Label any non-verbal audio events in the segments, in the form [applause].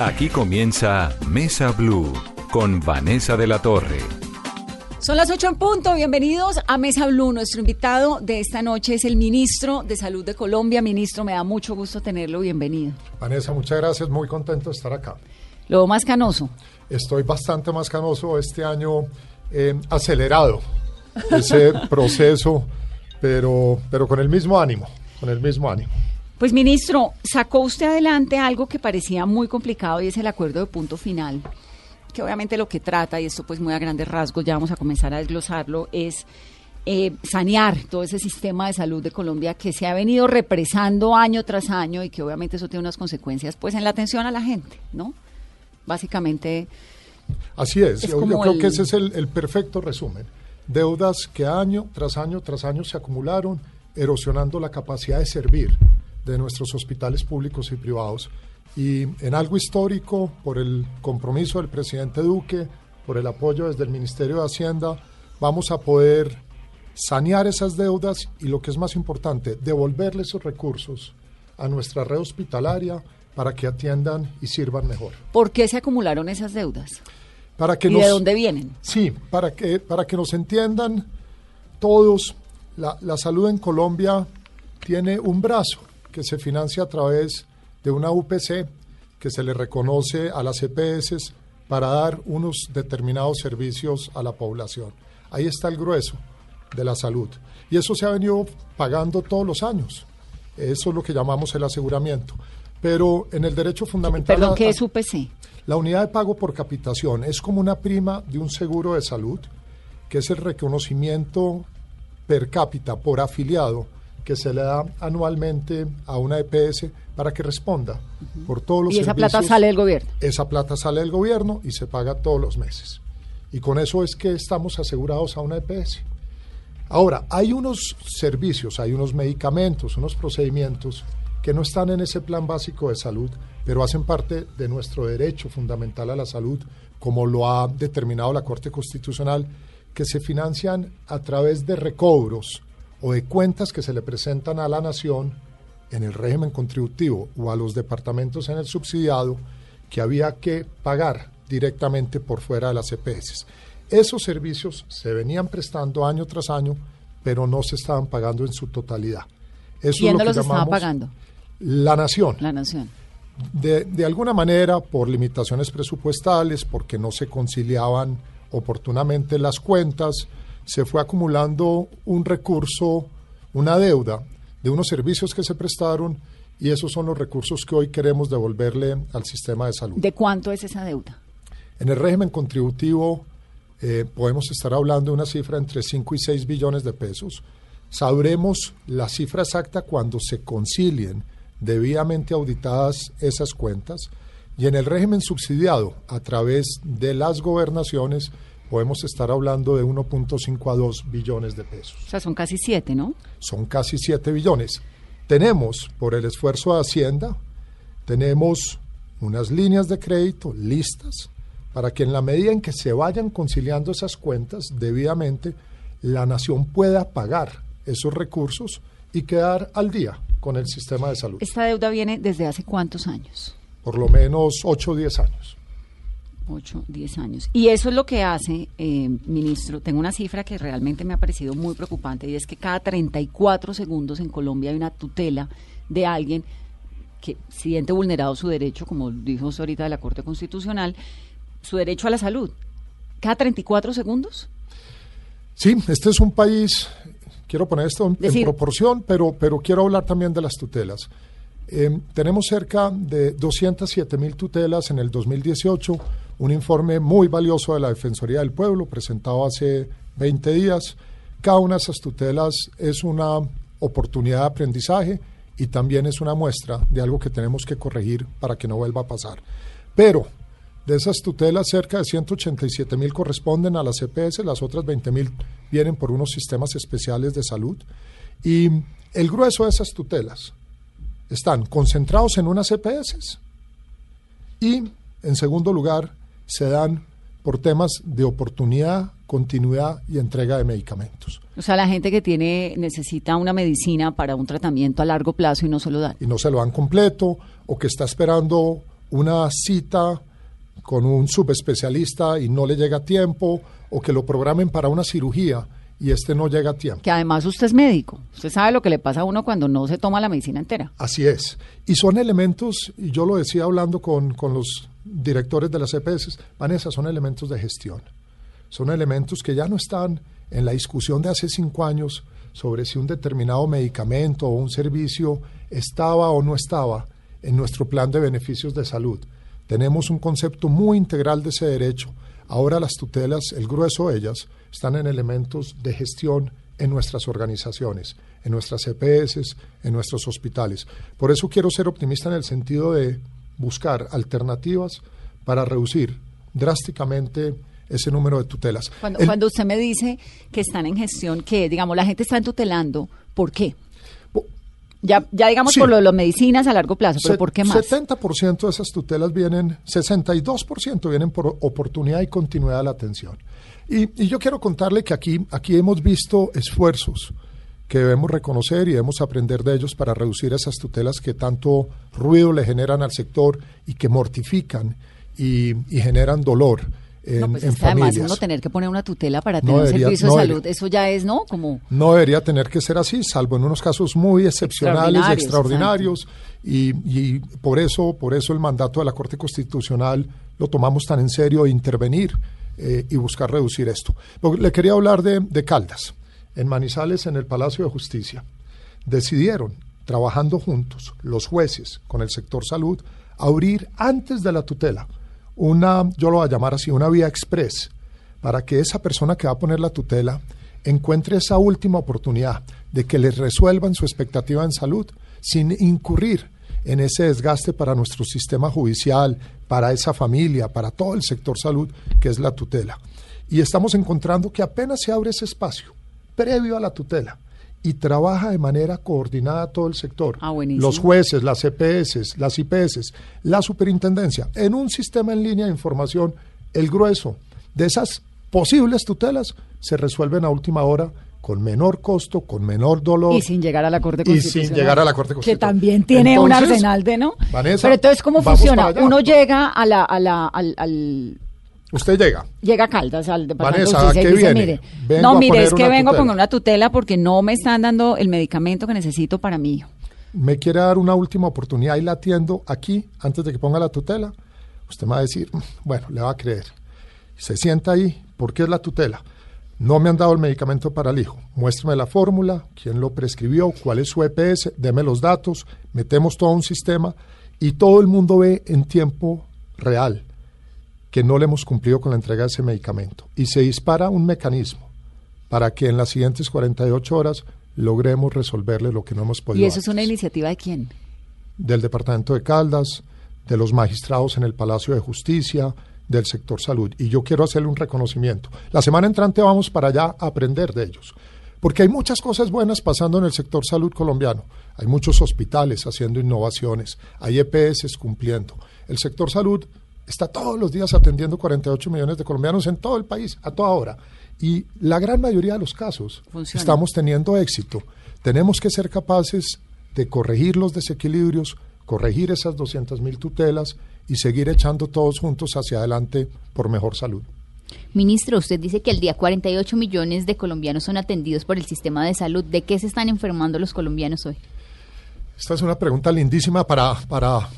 Aquí comienza Mesa Blue con Vanessa de la Torre. Son las 8 en punto. Bienvenidos a Mesa Blue. Nuestro invitado de esta noche es el ministro de Salud de Colombia. Ministro, me da mucho gusto tenerlo. Bienvenido. Vanessa, muchas gracias. Muy contento de estar acá. Lo más canoso. Estoy bastante más canoso este año, eh, acelerado ese [laughs] proceso, pero, pero con el mismo ánimo, con el mismo ánimo. Pues ministro, sacó usted adelante algo que parecía muy complicado y es el acuerdo de punto final que obviamente lo que trata, y esto pues muy a grandes rasgos, ya vamos a comenzar a desglosarlo, es eh, sanear todo ese sistema de salud de Colombia que se ha venido represando año tras año y que obviamente eso tiene unas consecuencias pues en la atención a la gente, ¿no? Básicamente... Así es, yo, creo que ese es el, el perfecto resumen. Deudas que año tras año tras año se acumularon, erosionando la capacidad de servir de nuestros hospitales públicos y privados y en algo histórico, por el compromiso del presidente Duque, por el apoyo desde el Ministerio de Hacienda, vamos a poder sanear esas deudas y lo que es más importante, devolverle esos recursos a nuestra red hospitalaria para que atiendan y sirvan mejor. ¿Por qué se acumularon esas deudas? Para que ¿Y de dónde vienen? Sí, para que, para que nos entiendan todos, la, la salud en Colombia tiene un brazo que se financia a través de una UPC que se le reconoce a las EPS para dar unos determinados servicios a la población. Ahí está el grueso de la salud. Y eso se ha venido pagando todos los años. Eso es lo que llamamos el aseguramiento. Pero en el derecho fundamental... ¿Perdón, qué es UPC? La unidad de pago por capitación es como una prima de un seguro de salud, que es el reconocimiento per cápita por afiliado que se le da anualmente a una EPS para que responda por todos los ¿Y esa plata sale del gobierno? Esa plata sale del gobierno y se paga todos los meses. Y con eso es que estamos asegurados a una EPS. Ahora, hay unos servicios, hay unos medicamentos, unos procedimientos que no están en ese plan básico de salud, pero hacen parte de nuestro derecho fundamental a la salud, como lo ha determinado la Corte Constitucional, que se financian a través de recobros o de cuentas que se le presentan a la nación en el régimen contributivo o a los departamentos en el subsidiado que había que pagar directamente por fuera de las EPS. Esos servicios se venían prestando año tras año, pero no se estaban pagando en su totalidad. Eso ¿Quién no los estaba pagando? La nación. La nación. De, de alguna manera, por limitaciones presupuestales, porque no se conciliaban oportunamente las cuentas, se fue acumulando un recurso, una deuda de unos servicios que se prestaron y esos son los recursos que hoy queremos devolverle al sistema de salud. ¿De cuánto es esa deuda? En el régimen contributivo eh, podemos estar hablando de una cifra entre 5 y 6 billones de pesos. Sabremos la cifra exacta cuando se concilien debidamente auditadas esas cuentas. Y en el régimen subsidiado, a través de las gobernaciones, podemos estar hablando de 1.5 a 2 billones de pesos. O sea, son casi 7, ¿no? Son casi 7 billones. Tenemos, por el esfuerzo de Hacienda, tenemos unas líneas de crédito listas para que en la medida en que se vayan conciliando esas cuentas debidamente, la nación pueda pagar esos recursos y quedar al día con el sistema de salud. ¿Esta deuda viene desde hace cuántos años? Por lo menos 8 o 10 años. 8, 10 años. Y eso es lo que hace, eh, ministro, tengo una cifra que realmente me ha parecido muy preocupante y es que cada 34 segundos en Colombia hay una tutela de alguien que siente vulnerado su derecho, como dijo ahorita de la Corte Constitucional, su derecho a la salud. ¿Cada 34 segundos? Sí, este es un país, quiero poner esto en, proporción, pero, pero quiero hablar también de las tutelas. Eh, tenemos cerca de 207 mil tutelas en el 2018 un informe muy valioso de la Defensoría del Pueblo, presentado hace 20 días. Cada una de esas tutelas es una oportunidad de aprendizaje y también es una muestra de algo que tenemos que corregir para que no vuelva a pasar. Pero de esas tutelas, cerca de 187 mil corresponden a las EPS, las otras 20 mil vienen por unos sistemas especiales de salud. Y el grueso de esas tutelas están concentrados en unas EPS y, en segundo lugar, se dan por temas de oportunidad, continuidad y entrega de medicamentos. O sea, la gente que tiene necesita una medicina para un tratamiento a largo plazo y no se lo dan. Y no se lo dan completo, o que está esperando una cita con un subespecialista y no le llega a tiempo, o que lo programen para una cirugía y este no llega a tiempo. Que además usted es médico, usted sabe lo que le pasa a uno cuando no se toma la medicina entera. Así es. Y son elementos, y yo lo decía hablando con, con los directores de las EPS, Vanessa, son elementos de gestión. Son elementos que ya no están en la discusión de hace cinco años sobre si un determinado medicamento o un servicio estaba o no estaba en nuestro plan de beneficios de salud. Tenemos un concepto muy integral de ese derecho. Ahora las tutelas, el grueso de ellas, están en elementos de gestión en nuestras organizaciones, en nuestras EPS, en nuestros hospitales. Por eso quiero ser optimista en el sentido de buscar alternativas para reducir drásticamente ese número de tutelas. Cuando, El- cuando usted me dice que están en gestión, que digamos la gente está tutelando, ¿por qué? Ya, ya digamos Sí. por lo de las medicinas a largo plazo, pero ¿por qué más? 70% de esas tutelas vienen, 62% vienen por oportunidad y continuidad de la atención. Y, y yo quiero contarle que aquí, aquí hemos visto esfuerzos que debemos reconocer y debemos aprender de ellos para reducir esas tutelas que tanto ruido le generan al sector y que mortifican y, y generan dolor en, no, pues en además uno tener que poner una tutela para No tener un servicio no de debería. salud, eso ya es, ¿no? Como No debería tener que ser así, salvo en unos casos muy excepcionales, Extraordinarios, extraordinarios, y, y por eso, por eso el mandato de la Corte Constitucional lo tomamos tan en serio, intervenir eh, y buscar reducir esto. Le quería hablar de, de Caldas, en Manizales, en el Palacio de Justicia. Decidieron, trabajando juntos, los jueces con el sector salud, abrir antes de la tutela una, yo lo voy a llamar así, una vía express para que esa persona que va a poner la tutela encuentre esa última oportunidad de que les resuelvan su expectativa en salud sin incurrir en ese desgaste para nuestro sistema judicial, para esa familia, para todo el sector salud que es la tutela. Y estamos encontrando que apenas se abre ese espacio previo a la tutela y trabaja de manera coordinada todo el sector. Ah, buenísimo. Los jueces, las EPS, las IPS, la superintendencia, en un sistema en línea de información, el grueso de esas posibles tutelas se resuelven a última hora con menor costo, con menor dolor. y sin llegar a la Corte Y sin Constitucional. llegar a la Corte Que Constitucional. también tiene un arsenal de, ¿no? Vanessa, Pero entonces, ¿cómo funciona? Uno llega a la, a la, al, al- Usted llega. llega a Caldas al departamento Vanessa, de ¿a qué dice, viene? mire, Vengo no, a mire, poner es que vengo tutela. con una tutela porque no me están dando el medicamento que necesito para mi hijo. me quiere dar una última oportunidad y la atiendo aquí antes de que ponga la tutela, usted me va a decir, "Mm, bueno, le va a creer. Se sienta ahí, ¿por qué es la tutela? No me han dado el medicamento para el hijo. Muéstrame la fórmula, quién lo prescribió, cuál es su EPS, deme los datos, metemos todo un sistema y todo el mundo ve en tiempo real que no le hemos cumplido con la entrega de ese medicamento. Y se dispara un mecanismo para que en las siguientes 48 horas logremos resolverle lo que no hemos podido ¿Y eso es una iniciativa de quién? del Departamento de Caldas, de los magistrados en el Palacio de Justicia, del sector salud. Y yo quiero hacerle un reconocimiento. La semana entrante vamos para allá a aprender de ellos. Porque hay muchas cosas buenas pasando en el sector salud colombiano. Hay muchos hospitales haciendo innovaciones, hay EPS cumpliendo. El sector salud está todos los días atendiendo 48 millones de colombianos en todo el país, a toda hora. Y la gran mayoría de los casos Funciona. estamos teniendo éxito. Tenemos que ser capaces de corregir los desequilibrios, corregir esas 200 mil tutelas y seguir echando todos juntos hacia adelante por mejor salud. Ministro, usted dice que al día 48 millones de colombianos son atendidos por el sistema de salud. ¿De qué se están enfermando los colombianos hoy? Esta es una pregunta lindísima para, para,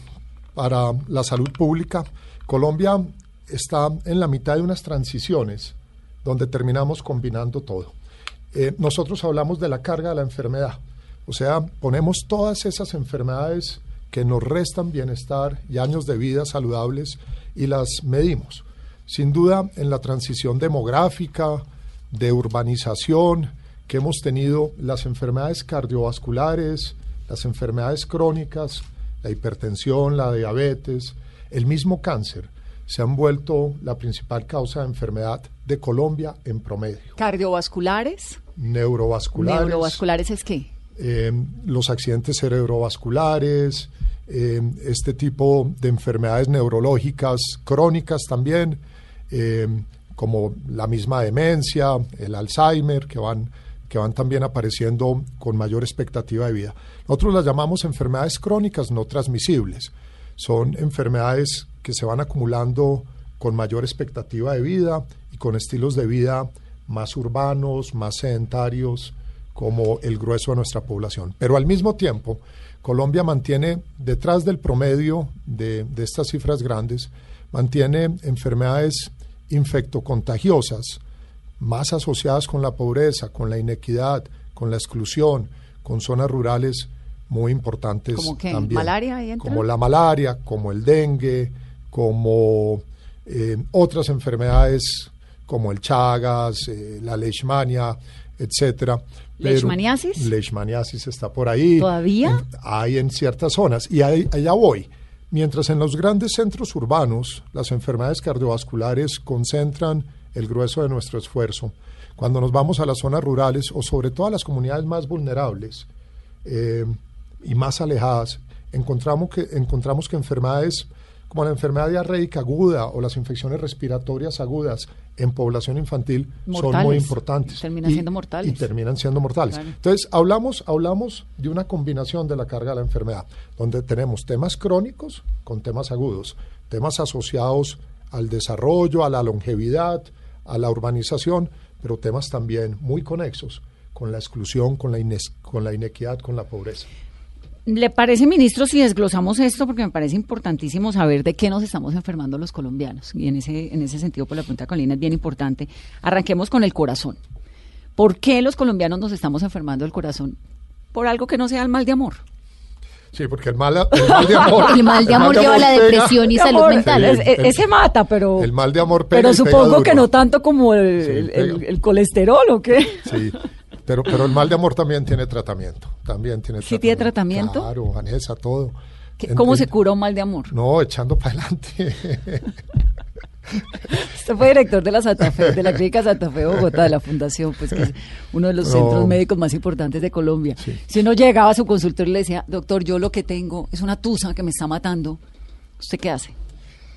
para la salud pública. Colombia está en la mitad de unas transiciones donde terminamos combinando todo. Eh, nosotros hablamos de la carga de la enfermedad, o sea, ponemos todas esas enfermedades que nos restan bienestar y años de vida saludables y las medimos. Sin duda, en la transición demográfica, de urbanización que hemos tenido, las enfermedades cardiovasculares, las enfermedades crónicas, la hipertensión, la diabetes, el mismo cáncer, se han vuelto la principal causa de enfermedad de Colombia en promedio. ¿Cardiovasculares? Neurovasculares. ¿Neurovasculares es qué? eh, los accidentes cerebrovasculares, eh, este tipo de enfermedades neurológicas crónicas también, eh, como la misma demencia, el Alzheimer, que van, que van también apareciendo con mayor expectativa de vida. Nosotros las llamamos enfermedades crónicas no transmisibles. Son enfermedades que se van acumulando con mayor expectativa de vida y con estilos de vida más urbanos, más sedentarios, como el grueso de nuestra población. Pero al mismo tiempo, Colombia mantiene, detrás del promedio de, de estas cifras grandes, mantiene enfermedades infectocontagiosas, más asociadas con la pobreza, con la inequidad, con la exclusión, con zonas rurales muy importantes ¿Como qué? también. ¿Malaria ahí? Como la malaria, como el dengue, como eh, otras enfermedades como el Chagas, eh, la leishmania, etcétera. Pero- ¿Leishmaniasis? Leishmaniasis está por ahí. ¿Todavía? En- hay en ciertas zonas. Y ahí- allá voy. Mientras en los grandes centros urbanos las enfermedades cardiovasculares concentran el grueso de nuestro esfuerzo, cuando nos vamos a las zonas rurales o sobre todo a las comunidades más vulnerables eh, y más alejadas, encontramos que, encontramos que enfermedades como la enfermedad diarreica aguda o las infecciones respiratorias agudas en población infantil son muy Mortales. importantes. Terminan siendo mortales. Y terminan siendo mortales. Claro. Entonces, hablamos, hablamos de una combinación de la carga de la enfermedad, donde tenemos temas crónicos con temas agudos, temas asociados al desarrollo, a la longevidad, a la urbanización, pero temas también muy conexos con la exclusión, con la, ines- con la inequidad, con la pobreza. ¿Le parece, ministro, si desglosamos esto? Porque me parece importantísimo saber de qué nos estamos enfermando los colombianos. Y en ese, en ese sentido, pues la pregunta con Lina es bien importante. Arranquemos con el corazón. ¿Por qué los colombianos nos estamos enfermando el corazón? Por algo que no sea el mal de amor. Sí, porque el mal, el mal de amor. [laughs] El mal de amor lleva a la pega- depresión y salud amor, mental. Sí, el- ese mata, pero. el mal de amor pega Pero pega supongo que no tanto como el, Sí, el- pega. el- el colesterol o qué. Sí, pero, pero el mal de amor también tiene tratamiento. También tiene ¿Sí tiene tratamiento? Claro, Vanessa, todo. ¿Qué- En- ¿Cómo en- se cura un mal de amor? No, echando para adelante. [laughs] Usted fue director de la Santa Fe, de la Clínica Santa Fe Bogotá, de la Fundación, pues que es uno de los No. centros médicos más importantes de Colombia. Sí. Si uno llegaba a su consultorio y le decía, doctor, yo lo que tengo es una tusa que me está matando, ¿usted qué hace?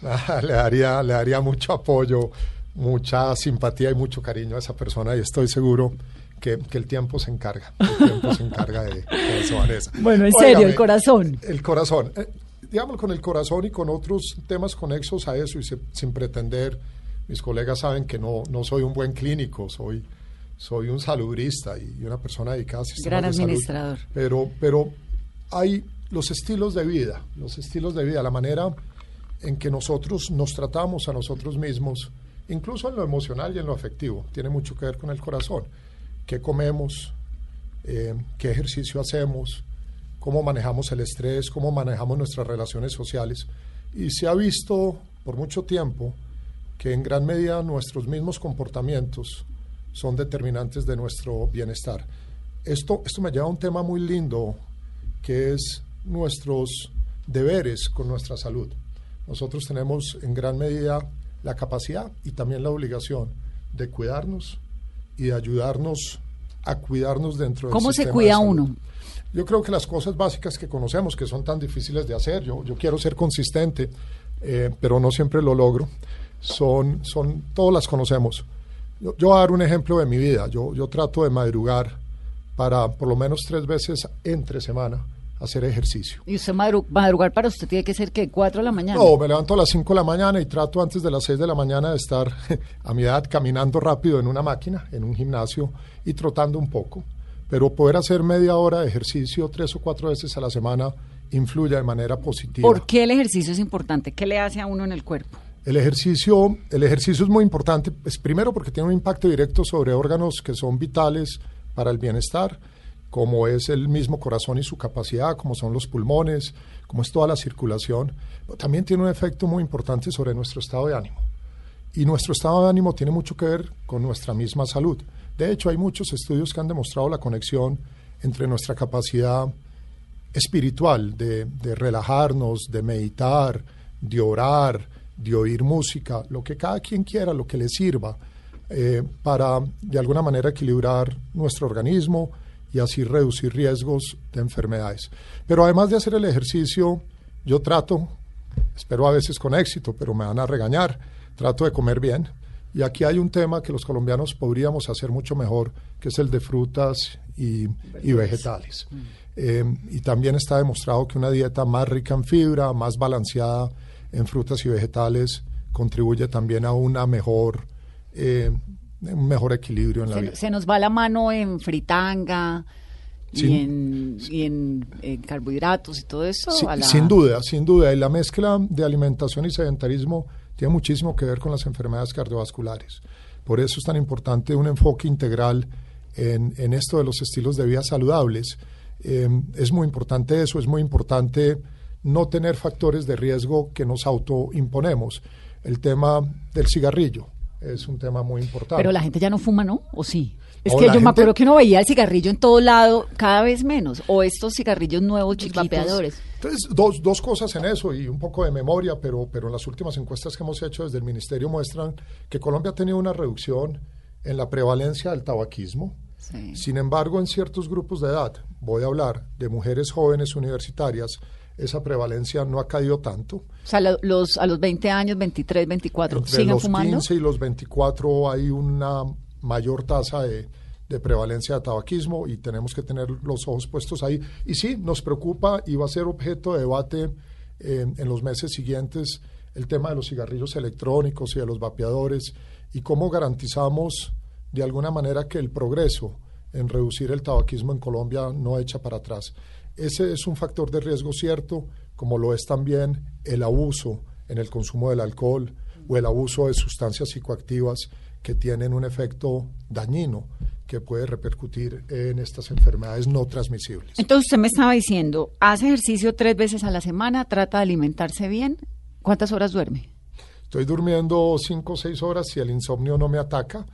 Ah, le, daría, le daría mucho apoyo, mucha simpatía y mucho cariño a esa persona y estoy seguro que, que el tiempo se encarga. El tiempo se encarga de, de eso, Vanessa. Bueno, en serio, el corazón. El corazón. Eh, digamos con el corazón y con otros temas conexos a eso y se- sin pretender, mis colegas saben que no, no soy un buen clínico, soy, soy un saludista y, una persona dedicada a sistemas Gran de salud. administrador. Pero, pero hay los estilos de vida, los estilos de vida, la manera en que nosotros nos tratamos a nosotros mismos, incluso en lo emocional y en lo afectivo, tiene mucho que ver con el corazón. ¿Qué comemos? Eh, ¿Qué ejercicio hacemos? ¿Cómo manejamos el estrés? ¿Cómo manejamos nuestras relaciones sociales? Y se ha visto por mucho tiempo que en gran medida nuestros mismos comportamientos son determinantes de nuestro bienestar. Esto, esto me lleva a un tema muy lindo, que es nuestros deberes con nuestra salud. Nosotros tenemos en gran medida la capacidad y también la obligación de cuidarnos y de ayudarnos a cuidarnos dentro del ¿Cómo se sistema cuida de salud. uno? Yo creo que las cosas básicas que conocemos, que son tan difíciles de hacer, yo, yo quiero ser consistente, eh, pero no siempre lo logro, son, son todas las conocemos. Yo, yo voy a dar un ejemplo de mi vida. Yo, yo trato de madrugar para por lo menos tres veces entre semana hacer ejercicio. Y usted madru- madrugar para usted tiene que ser que cuatro de la mañana. No, me levanto a las 5 de la mañana y trato antes de las 6 de la mañana de estar [laughs] a mi edad caminando rápido en una máquina, en un gimnasio y trotando un poco. Pero poder hacer media hora de ejercicio tres o cuatro veces a la semana influye de manera positiva. ¿Por qué el ejercicio es importante? ¿Qué le hace a uno en el cuerpo? El ejercicio, el ejercicio es muy importante, pues, primero porque tiene un impacto directo sobre órganos que son vitales para el bienestar, como es el mismo corazón y su capacidad, como son los pulmones, como es toda la circulación. También tiene un efecto muy importante sobre nuestro estado de ánimo. Y nuestro estado de ánimo tiene mucho que ver con nuestra misma salud. De hecho, hay muchos estudios que han demostrado la conexión entre nuestra capacidad espiritual, de, de relajarnos, de meditar, de orar, de oír música, lo que cada quien quiera, lo que le sirva, eh, para de alguna manera equilibrar nuestro organismo y así reducir riesgos de enfermedades. Pero además de hacer el ejercicio, yo trato, espero a veces con éxito, pero me van a regañar, trato de comer bien. Y aquí hay un tema que los colombianos podríamos hacer mucho mejor, que es el de frutas y, y vegetales. Eh, y también está demostrado que una dieta más rica en fibra, más balanceada en frutas y vegetales, contribuye también a una mejor, eh, un mejor equilibrio en la Se, vida. se nos va la mano en fritanga y, en, y en, en carbohidratos y todo eso. Sí, a la- Sin duda, sin duda. Y la mezcla de alimentación y sedentarismo tiene muchísimo que ver con las enfermedades cardiovasculares. Por eso es tan importante un enfoque integral en, en esto de los estilos de vida saludables. Eh, es muy importante eso, es muy importante no tener factores de riesgo que nos autoimponemos. El tema del cigarrillo es un tema muy importante. Pero la gente ya no fuma, ¿no? ¿O sí? Es No, que yo me acuerdo que uno veía el cigarrillo en todo lado, cada vez menos. O estos cigarrillos nuevos, chiquitos. vapeadores. Entonces, dos, dos cosas en eso y un poco de memoria, pero, pero en las últimas encuestas que hemos hecho desde el Ministerio muestran que Colombia ha tenido una reducción en la prevalencia del tabaquismo. Sí. Sin embargo, en ciertos grupos de edad, voy a hablar de mujeres jóvenes universitarias, esa prevalencia no ha caído tanto. O sea, lo- los, a los 20 años, 23, 24, Entre ¿siguen los fumando? 15 y los 24 hay una mayor tasa de, de prevalencia de tabaquismo y tenemos que tener los ojos puestos ahí. Y sí, nos preocupa y va a ser objeto de debate eh, en los meses siguientes el tema de los cigarrillos electrónicos y de los vapeadores y cómo garantizamos de alguna manera que el progreso en reducir el tabaquismo en Colombia no echa para atrás. Ese es un factor de riesgo cierto, como lo es también el abuso en el consumo del alcohol o el abuso de sustancias psicoactivas que tienen un efecto dañino que puede repercutir en estas enfermedades no transmisibles. Entonces usted me estaba diciendo, hace ejercicio tres veces a la semana, trata de alimentarse bien. ¿Cuántas horas duerme? Estoy durmiendo cinco o seis horas si el insomnio no me ataca.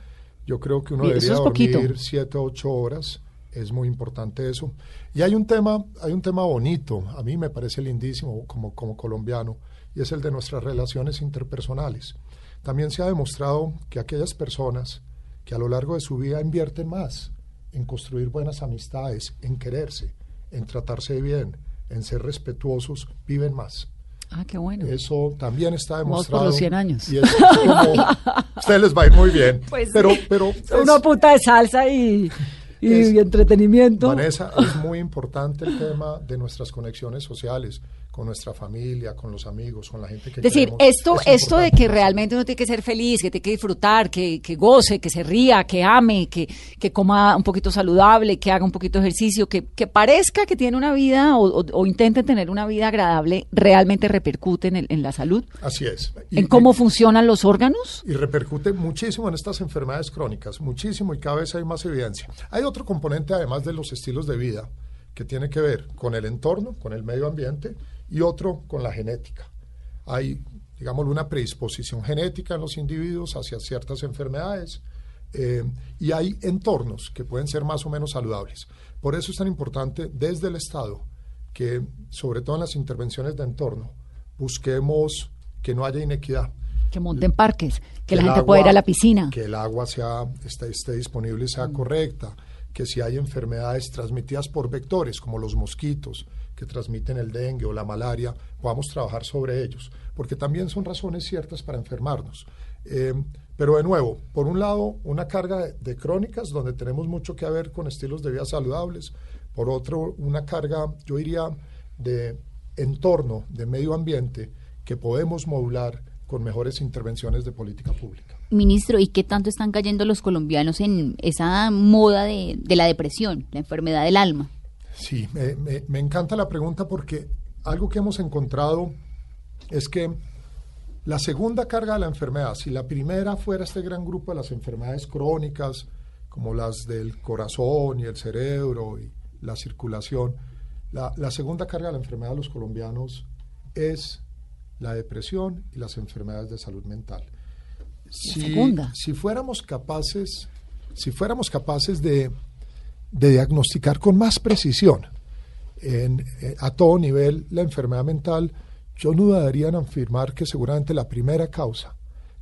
Yo creo que uno debería poquito. dormir siete o ocho horas. Es muy importante eso. Y hay un tema, hay un tema bonito, a mí me parece lindísimo como, como colombiano, y es el de nuestras relaciones interpersonales. También se ha demostrado que aquellas personas que a lo largo de su vida invierten más en construir buenas amistades, en quererse, en tratarse bien, en ser respetuosos, viven más. Ah, qué bueno. Eso también está Vamos por demostrado. los 100 años. Y eso es como, [laughs] a ustedes les va a ir muy bien. Pues pero, sí. pero una es- puta de salsa y, y Es- entretenimiento. Vanessa, es muy importante el tema de nuestras conexiones sociales con nuestra familia, con los amigos, con la gente que Es decir, queremos. esto, Es esto de que realmente uno tiene que ser feliz, que tiene que disfrutar, que, que goce, que se ría, que ame, que, que coma un poquito saludable, que haga un poquito de ejercicio, que, que parezca que tiene una vida o, o- o intente tener una vida agradable, realmente repercute en, el- en la salud, Así es. Y- en cómo y- funcionan los órganos. y repercute muchísimo en estas enfermedades crónicas, muchísimo y cada vez hay más evidencia. Hay otro componente además de los estilos de vida que tiene que ver con el entorno, con el medio ambiente y otro con la genética. Hay, digamos, una predisposición genética en los individuos hacia ciertas enfermedades eh, y hay entornos que pueden ser más o menos saludables. Por eso es tan importante desde el Estado que, sobre todo en las intervenciones de entorno, busquemos que no haya inequidad Que monten parques, que, la el gente pueda ir agua- a la piscina. Que el agua sea, esté, esté disponible y sea correcta. Que si hay enfermedades transmitidas por vectores, como los mosquitos que transmiten el dengue o la malaria, podamos trabajar sobre ellos. Porque también son razones ciertas para enfermarnos. Eh, pero de nuevo, por un lado, una carga de, crónicas donde tenemos mucho que ver con estilos de vida saludables. Por otro, una carga, yo diría, de entorno, de medio ambiente, que podemos modular con mejores intervenciones de política pública. Ministro, ¿y qué tanto están cayendo los colombianos en esa moda de, de la depresión, la enfermedad del alma? Sí, me, me- me encanta la pregunta porque algo que hemos encontrado es que la segunda carga de la enfermedad, si la primera fuera este gran grupo de las enfermedades crónicas, como las del corazón y el cerebro y la circulación, la, la segunda carga de la enfermedad de los colombianos es la depresión y las enfermedades de salud mental. Si, segunda. si fuéramos capaces, si fuéramos capaces de, de diagnosticar con más precisión en, eh, a todo nivel la enfermedad mental, yo no dudaría en afirmar que seguramente la primera causa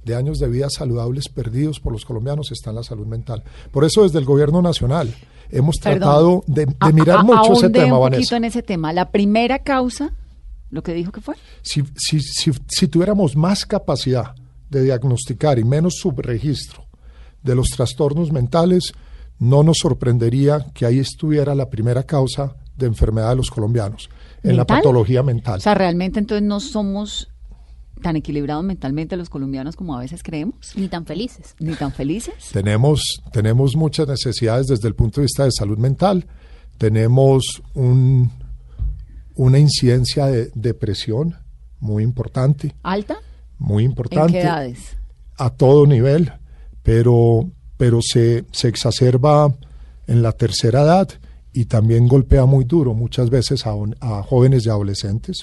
de años de vida saludables perdidos por los colombianos está en la salud mental. Por eso desde el gobierno nacional hemos Perdón. tratado de, mirar a- mucho ese tema, un Vanessa. poquito en ese tema. La primera causa, lo que dijo que fue. si, si, si, si tuviéramos más capacidad de diagnosticar y menos subregistro de los trastornos mentales, no nos sorprendería que ahí estuviera la primera causa de enfermedad de los colombianos, en la ¿Mental? patología mental. O sea, realmente entonces no somos tan equilibrados mentalmente los colombianos como a veces creemos, Ni tan felices. ni tan felices. Tenemos, tenemos muchas necesidades desde el punto de vista de salud mental. Tenemos un, una incidencia de depresión muy importante, ¿Alta? muy ¿En importante. qué edades? a todo nivel, pero, pero se, se exacerba en la tercera edad y también golpea muy duro muchas veces a, a jóvenes y adolescentes.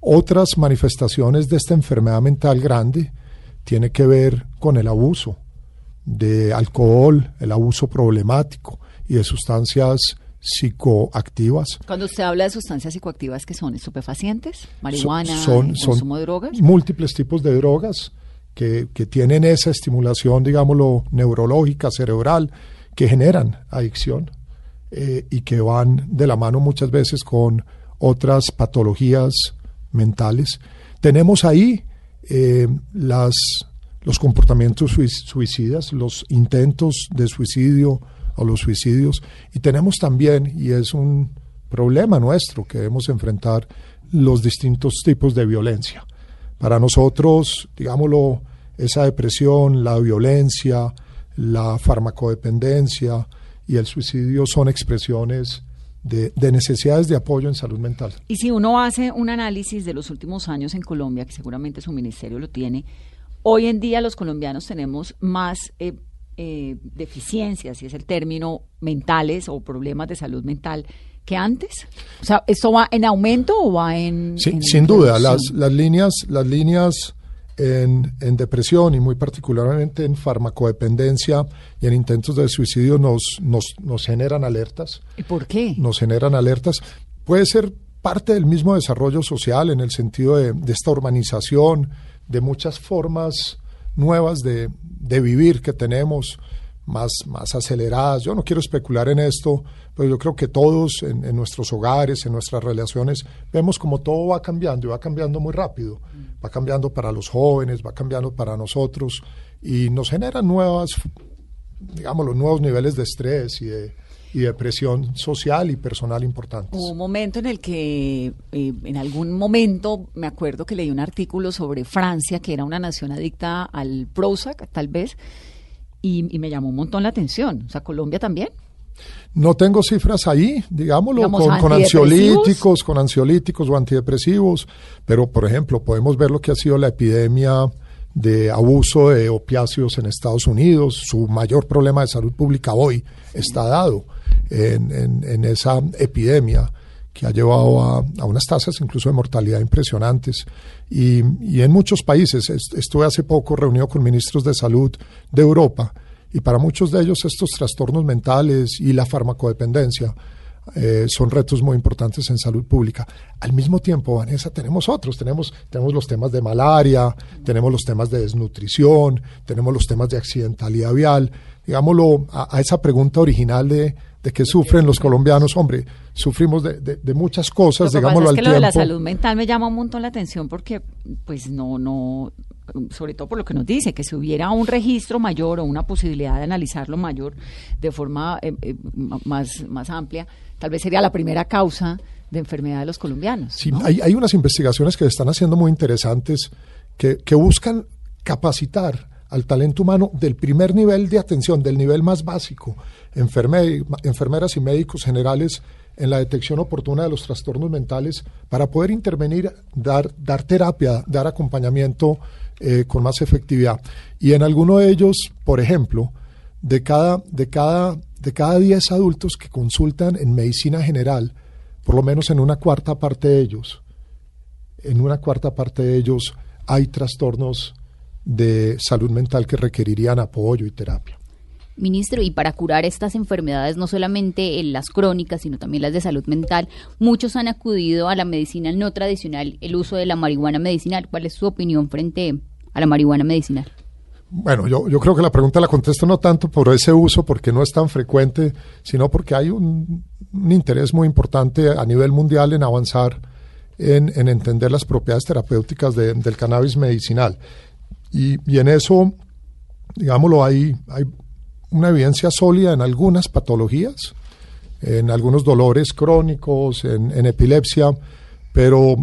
Otras manifestaciones de esta enfermedad mental grande tiene que ver con el abuso de alcohol, el abuso problemático y de sustancias psicoactivas. Cuando usted habla de sustancias psicoactivas, ¿qué son? ¿Estupefacientes? ¿Marihuana? son, ¿Consumo de drogas? múltiples tipos de drogas que, que tienen esa estimulación, digámoslo, neurológica, cerebral, que generan adicción eh, y que van de la mano muchas veces con otras patologías mentales. Tenemos ahí eh, las, los comportamientos sui- suicidas, los intentos de suicidio o los suicidios, y tenemos también, y es un problema nuestro que debemos enfrentar, los distintos tipos de violencia. Para nosotros, digámoslo, esa depresión, la violencia, la farmacodependencia y el suicidio son expresiones de, de necesidades de apoyo en salud mental. Y si uno hace un análisis de los últimos años en Colombia, que seguramente su ministerio lo tiene, hoy en día los colombianos tenemos más eh, eh, deficiencias, si es el término, mentales o problemas de salud mental que antes. O sea, ¿esto va en aumento o va en...? Sí, en sin duda, las, las líneas, las líneas en, en depresión y muy particularmente en farmacodependencia y en intentos de suicidio nos, nos, nos generan alertas. ¿Y por qué? nos generan alertas. Puede ser parte del mismo desarrollo social en el sentido de, de esta urbanización, de muchas formas nuevas de, de vivir que tenemos, más, más aceleradas. Yo no quiero especular en esto, pero yo creo que todos en, nuestros hogares, en nuestras relaciones, vemos como todo va cambiando y va cambiando muy rápido. Va cambiando para los jóvenes, va cambiando para nosotros y nos generan nuevas digamos, los nuevos niveles de estrés y de, y de presión social y personal importantes. Hubo un momento en el que, eh, en algún momento, me acuerdo que leí un artículo sobre Francia, que era una nación adicta al Prozac, tal vez, y, y me llamó un montón la atención. O sea, Colombia también. No tengo cifras ahí, digámoslo, Digamos, con, ansiolíticos, con ansiolíticos o antidepresivos, pero por ejemplo, podemos ver lo que ha sido la epidemia de abuso de opiáceos en Estados Unidos. Su mayor problema de salud pública hoy está dado en, en- en esa epidemia que ha llevado a, a unas tasas incluso de mortalidad impresionantes. Y, y en muchos países, est- estuve hace poco reunido con ministros de salud de Europa, y para muchos de ellos estos trastornos mentales y la farmacodependencia eh, son retos muy importantes en salud pública. Al mismo tiempo, Vanessa, tenemos otros, tenemos, tenemos los temas de malaria, tenemos los temas de desnutrición, tenemos los temas de accidentalidad vial. Digámoslo, a, a esa pregunta original de, de qué sufren los colombianos, hombre, sufrimos de, de- de muchas Lo cosas, que pasa digámoslo es al que tiempo. lo de la salud mental me llama un montón la atención porque, pues, no, no, sobre todo por lo que nos dice, que si hubiera un registro mayor o una posibilidad de analizarlo mayor de forma eh, eh, más, más amplia, tal vez sería la primera causa de enfermedad de los colombianos. Sí, ¿no? hay, hay unas investigaciones que se están haciendo muy interesantes que, que buscan capacitar al talento humano del primer nivel de atención, del nivel más básico, enferme- enfermeras y médicos generales en la detección oportuna de los trastornos mentales para poder intervenir, dar, dar terapia, dar acompañamiento eh, con más efectividad. Y en alguno de ellos, por ejemplo, de cada, de cada, de cada 10 adultos que consultan en medicina general, por lo menos en una cuarta parte de ellos, en una cuarta parte de ellos hay trastornos de salud mental que requerirían apoyo y terapia. Ministro, y para curar estas enfermedades, no solamente en las crónicas, sino también las de salud mental, muchos han acudido a la medicina no tradicional, el uso de la marihuana medicinal. ¿Cuál es su opinión frente a la marihuana medicinal? Bueno, yo, yo creo que la pregunta la contesto no tanto por ese uso, porque no es tan frecuente, sino porque hay un, un interés muy importante a nivel mundial en avanzar en, en entender las propiedades terapéuticas de- del cannabis medicinal. Y, en eso, digámoslo, hay, hay una evidencia sólida en algunas patologías, en algunos dolores crónicos, en, epilepsia, pero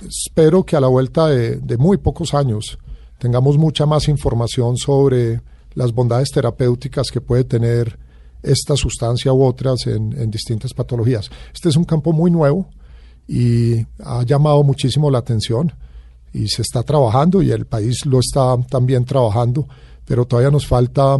espero que a la vuelta de, muy pocos años tengamos mucha más información sobre las bondades terapéuticas que puede tener esta sustancia u otras en distintas patologías. Este es un campo muy nuevo y ha llamado muchísimo la atención y se está trabajando y el país lo está también trabajando, pero todavía nos falta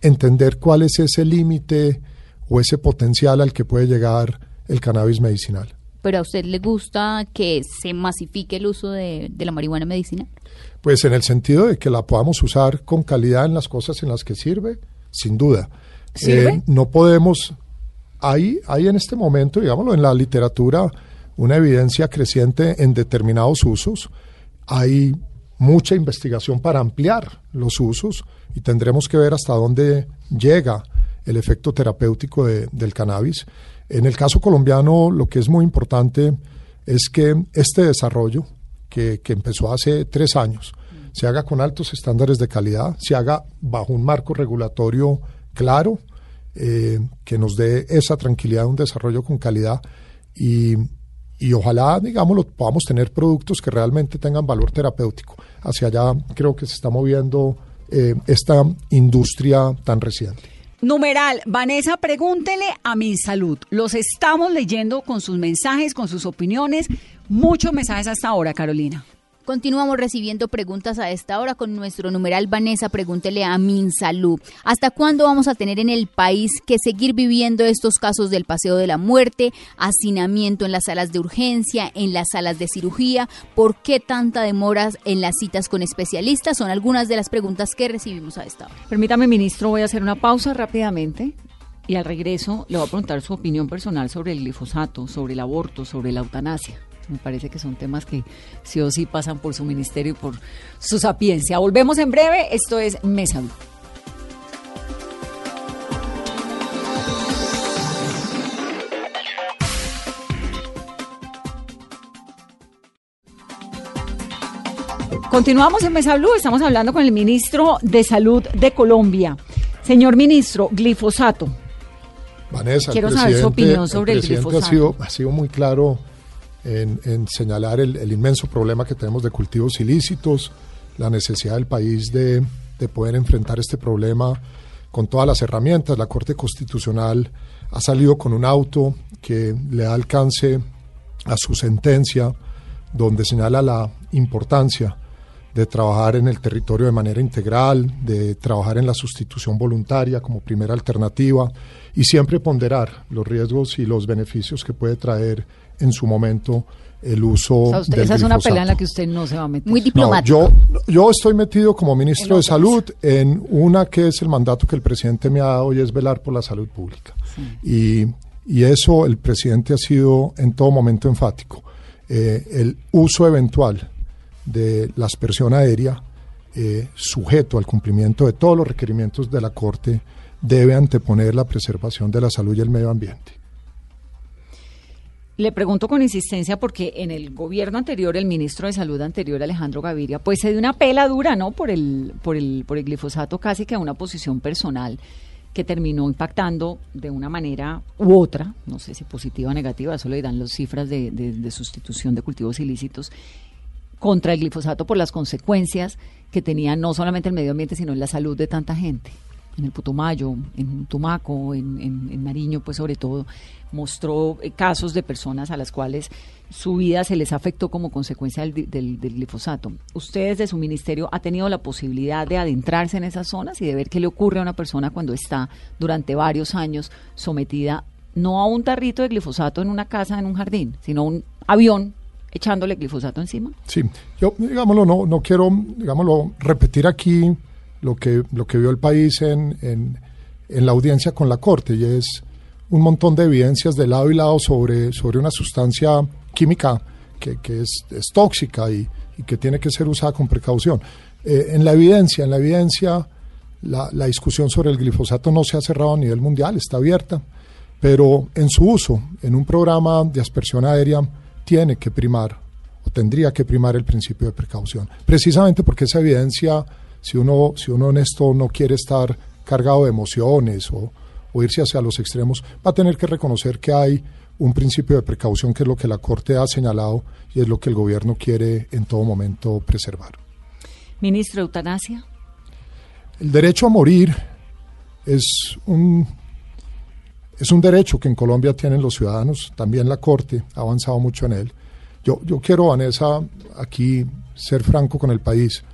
entender cuál es ese límite o ese potencial al que puede llegar el cannabis medicinal. ¿Pero a usted le gusta que se masifique el uso de, de la marihuana medicinal? Pues en el sentido de que la podamos usar con calidad en las cosas en las que sirve, sin duda. ¿Sirve? Eh, no podemos, hay, hay en este momento, digámoslo, en la literatura una evidencia creciente en determinados usos. Hay mucha investigación para ampliar los usos y tendremos que ver hasta dónde llega el efecto terapéutico de- del cannabis. En el caso colombiano, lo que es muy importante es que este desarrollo, que, que empezó hace tres años, se haga con altos estándares de calidad, se haga bajo un marco regulatorio claro, eh, que nos dé esa tranquilidad de un desarrollo con calidad y, y ojalá, digámoslo, podamos tener productos que realmente tengan valor terapéutico. Hacia allá creo que se está moviendo eh, esta industria tan reciente. Numeral, Vanessa, pregúntele a mi salud. Los estamos leyendo con sus mensajes, con sus opiniones. Muchos mensajes hasta ahora, Carolina. Continuamos recibiendo preguntas a esta hora con nuestro numeral Vanessa, pregúntele a Minsalud. ¿Hasta cuándo vamos a tener en el país que seguir viviendo estos casos del paseo de la muerte, hacinamiento en las salas de urgencia, en las salas de cirugía? ¿Por qué tanta demora en las citas con especialistas? Son algunas de las preguntas que recibimos a esta hora. Permítame, ministro, voy a hacer una pausa rápidamente y al regreso le voy a preguntar su opinión personal sobre el glifosato, sobre el aborto, sobre la eutanasia. Me parece que son temas que sí o sí pasan por su ministerio y por su sapiencia. Volvemos en breve. Esto es Mesa Blue. Continuamos en Mesa Blue, estamos hablando con el ministro de Salud de Colombia. Señor ministro, glifosato. Vanessa, Quiero el saber su opinión sobre el presidente glifosato. Ha sido, ha sido muy claro en, en señalar el, el inmenso problema que tenemos de cultivos ilícitos, la necesidad del país de, de poder enfrentar este problema con todas las herramientas. La Corte Constitucional ha salido con un auto que le da alcance a su sentencia, donde señala la importancia de trabajar en el territorio de manera integral, de trabajar en la sustitución voluntaria como primera alternativa y siempre ponderar los riesgos y los beneficios que puede traer en su momento el uso O sea, usted- del esa es una pelea en la que usted no se va a meter. Muy No, diplomático. yo, yo estoy metido como ministro de. Salud en una que es el mandato que el presidente me ha dado y es velar por la salud pública. Y, y eso el presidente ha sido en todo momento enfático. Eh, el uso eventual de la aspersión aérea, eh, sujeto al cumplimiento de todos los requerimientos de la Corte, debe anteponer la preservación de la salud y el medio ambiente. Le pregunto con insistencia porque en el gobierno anterior, el ministro de Salud anterior, Alejandro Gaviria, pues se dio una pela dura, ¿no? Por el, por el, por el glifosato, casi que a una posición personal que terminó impactando de una manera u otra, no sé si positiva o negativa, eso le dan las cifras de, de- de sustitución de cultivos ilícitos, contra el glifosato por las consecuencias que tenía no solamente el medio ambiente, sino en la salud de tanta gente. En el Putumayo, en Tumaco, en, en- Nariño, pues sobre todo, mostró eh, casos de personas a las cuales su vida se les afectó como consecuencia del, del- del glifosato. ¿Usted desde su ministerio ha tenido la posibilidad de adentrarse en esas zonas y de ver qué le ocurre a una persona cuando está durante varios años sometida no a un tarrito de glifosato en una casa, en un jardín, sino a un avión echándole glifosato encima? Sí, yo, digámoslo, no, no quiero, digámoslo, repetir aquí lo que, lo que vio el país en, en, en la audiencia con la Corte y es un montón de evidencias de lado y lado sobre, sobre una sustancia química que, que es, es, tóxica y, y, que tiene que ser usada con precaución. Eh, en la evidencia, en la evidencia, la, la, discusión sobre el glifosato no se ha cerrado a nivel mundial, está abierta, pero en su uso, en un programa de aspersión aérea, tiene que primar o tendría que primar el principio de precaución, precisamente porque esa evidencia, si uno, si uno en esto no quiere estar cargado de emociones o, o irse hacia los extremos, va a tener que reconocer que hay un principio de precaución que es lo que la Corte ha señalado y es lo que el gobierno quiere en todo momento preservar. Ministro, eutanasia. El derecho a morir es un, es un derecho que en Colombia tienen los ciudadanos, también la Corte ha avanzado mucho en él. Yo, yo quiero, Vanessa, aquí ser franco con el país.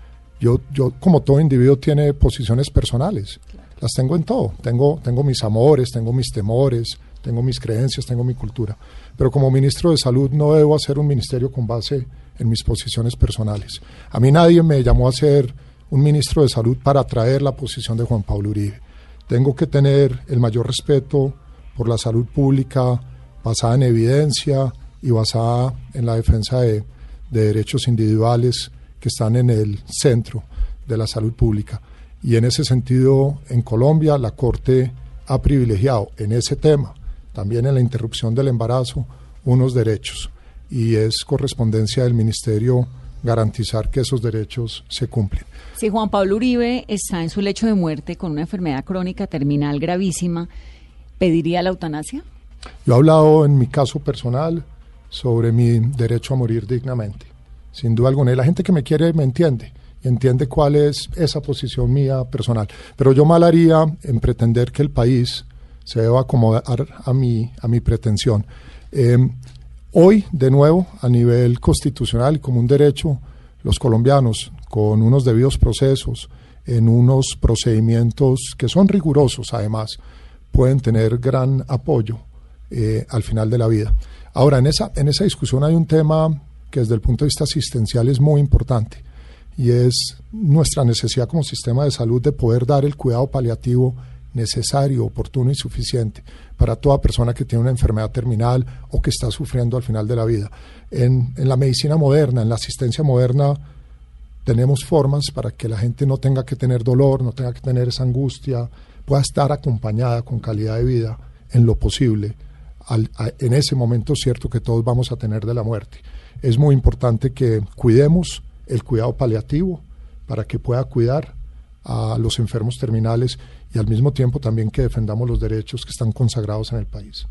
Yo, yo, como todo individuo, tiene posiciones personales. Las tengo en todo. Tengo, tengo mis amores, tengo mis temores, tengo mis creencias, tengo mi cultura. Pero como ministro de Salud no debo hacer un ministerio con base en mis posiciones personales. A mí nadie me llamó a ser un ministro de Salud para traer la posición de Juan Pablo Uribe. Tengo que tener el mayor respeto por la salud pública basada en evidencia y basada en la defensa de, de derechos individuales que están en el centro de la salud pública. Y en ese sentido, en Colombia, la Corte ha privilegiado en ese tema, también en la interrupción del embarazo, unos derechos. Y es correspondencia del Ministerio garantizar que esos derechos se cumplen. Si Juan Pablo Uribe está en su lecho de muerte con una enfermedad crónica terminal gravísima, ¿pediría la eutanasia? Yo he hablado en mi caso personal sobre mi derecho a morir dignamente. Sin duda alguna. Y la gente que me quiere me entiende entiende cuál es esa posición mía personal. Pero yo mal haría en pretender que el país se deba acomodar a mi, a mi pretensión. Eh, hoy, de nuevo, a nivel constitucional como un derecho, los colombianos, con unos debidos procesos, en unos procedimientos que son rigurosos además, pueden tener gran apoyo eh, al final de la vida. Ahora, en esa, en esa discusión hay un tema que desde el punto de vista asistencial es muy importante y es nuestra necesidad como sistema de salud de poder dar el cuidado paliativo necesario, oportuno y suficiente para toda persona que tiene una enfermedad terminal o que está sufriendo al final de la vida. En, en, la medicina moderna, en la asistencia moderna, tenemos formas para que la gente no tenga que tener dolor, no tenga que tener esa angustia, pueda estar acompañada con calidad de vida en lo posible, en ese momento cierto que todos vamos a tener de la muerte. Es muy importante que cuidemos el cuidado paliativo para que pueda cuidar a los enfermos terminales y al mismo tiempo también que defendamos los derechos que están consagrados en el país.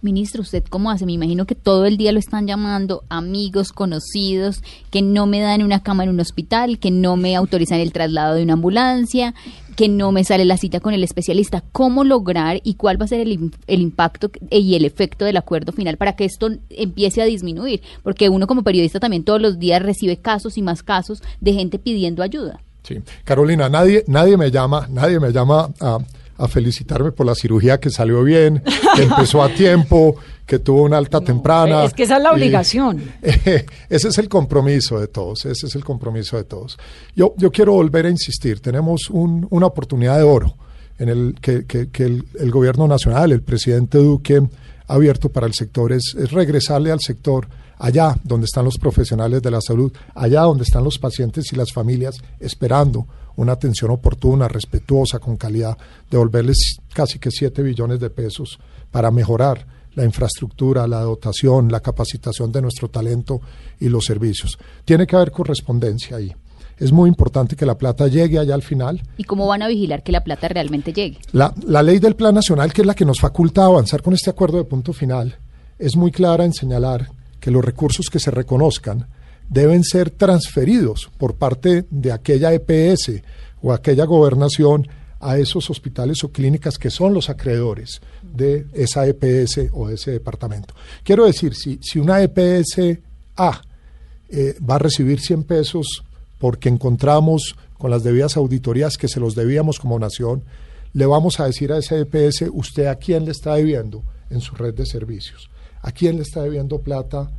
Ministro, ¿usted cómo hace? Me imagino que todo el día lo están llamando amigos, conocidos, que no me dan una cama en un hospital, que no me autorizan el traslado de una ambulancia, que no me sale la cita con el especialista. ¿Cómo lograr y cuál va a ser el, impacto y el efecto del acuerdo final para que esto empiece a disminuir? Porque uno como periodista también todos los días recibe casos y más casos de gente pidiendo ayuda. Sí, Carolina, nadie, nadie me llama, nadie me llama a a felicitarme por la cirugía que salió bien, que empezó a [laughs] tiempo, que tuvo una alta no, temprana. Es que esa es la obligación. Y, [laughs] eh, ese es el compromiso de todos, ese es el compromiso de todos. Yo, yo quiero volver a insistir, tenemos un, una oportunidad de oro en el que, que, que el, el, gobierno nacional, el presidente Duque ha abierto para el sector, es, es regresarle al sector allá donde están los profesionales de la salud, allá donde están los pacientes y las familias esperando una atención oportuna, respetuosa, con calidad, devolverles casi que 7 billones de pesos para mejorar la infraestructura, la dotación, la capacitación de nuestro talento y los servicios. Tiene que haber correspondencia ahí. Es muy importante que la plata llegue allá al final. ¿Y cómo van a vigilar que la plata realmente llegue? La, la ley del Plan Nacional, que es la que nos faculta avanzar con este acuerdo de punto final, es muy clara en señalar que los recursos que se reconozcan deben ser transferidos por parte de aquella EPS o aquella gobernación a esos hospitales o clínicas que son los acreedores de esa EPS o de ese departamento. Quiero decir, si, si una EPS A eh, va a recibir 100 pesos porque encontramos con las debidas auditorías que se los debíamos como nación, le vamos a decir a esa EPS, usted a quién le está debiendo en su red de servicios, a quién le está debiendo plata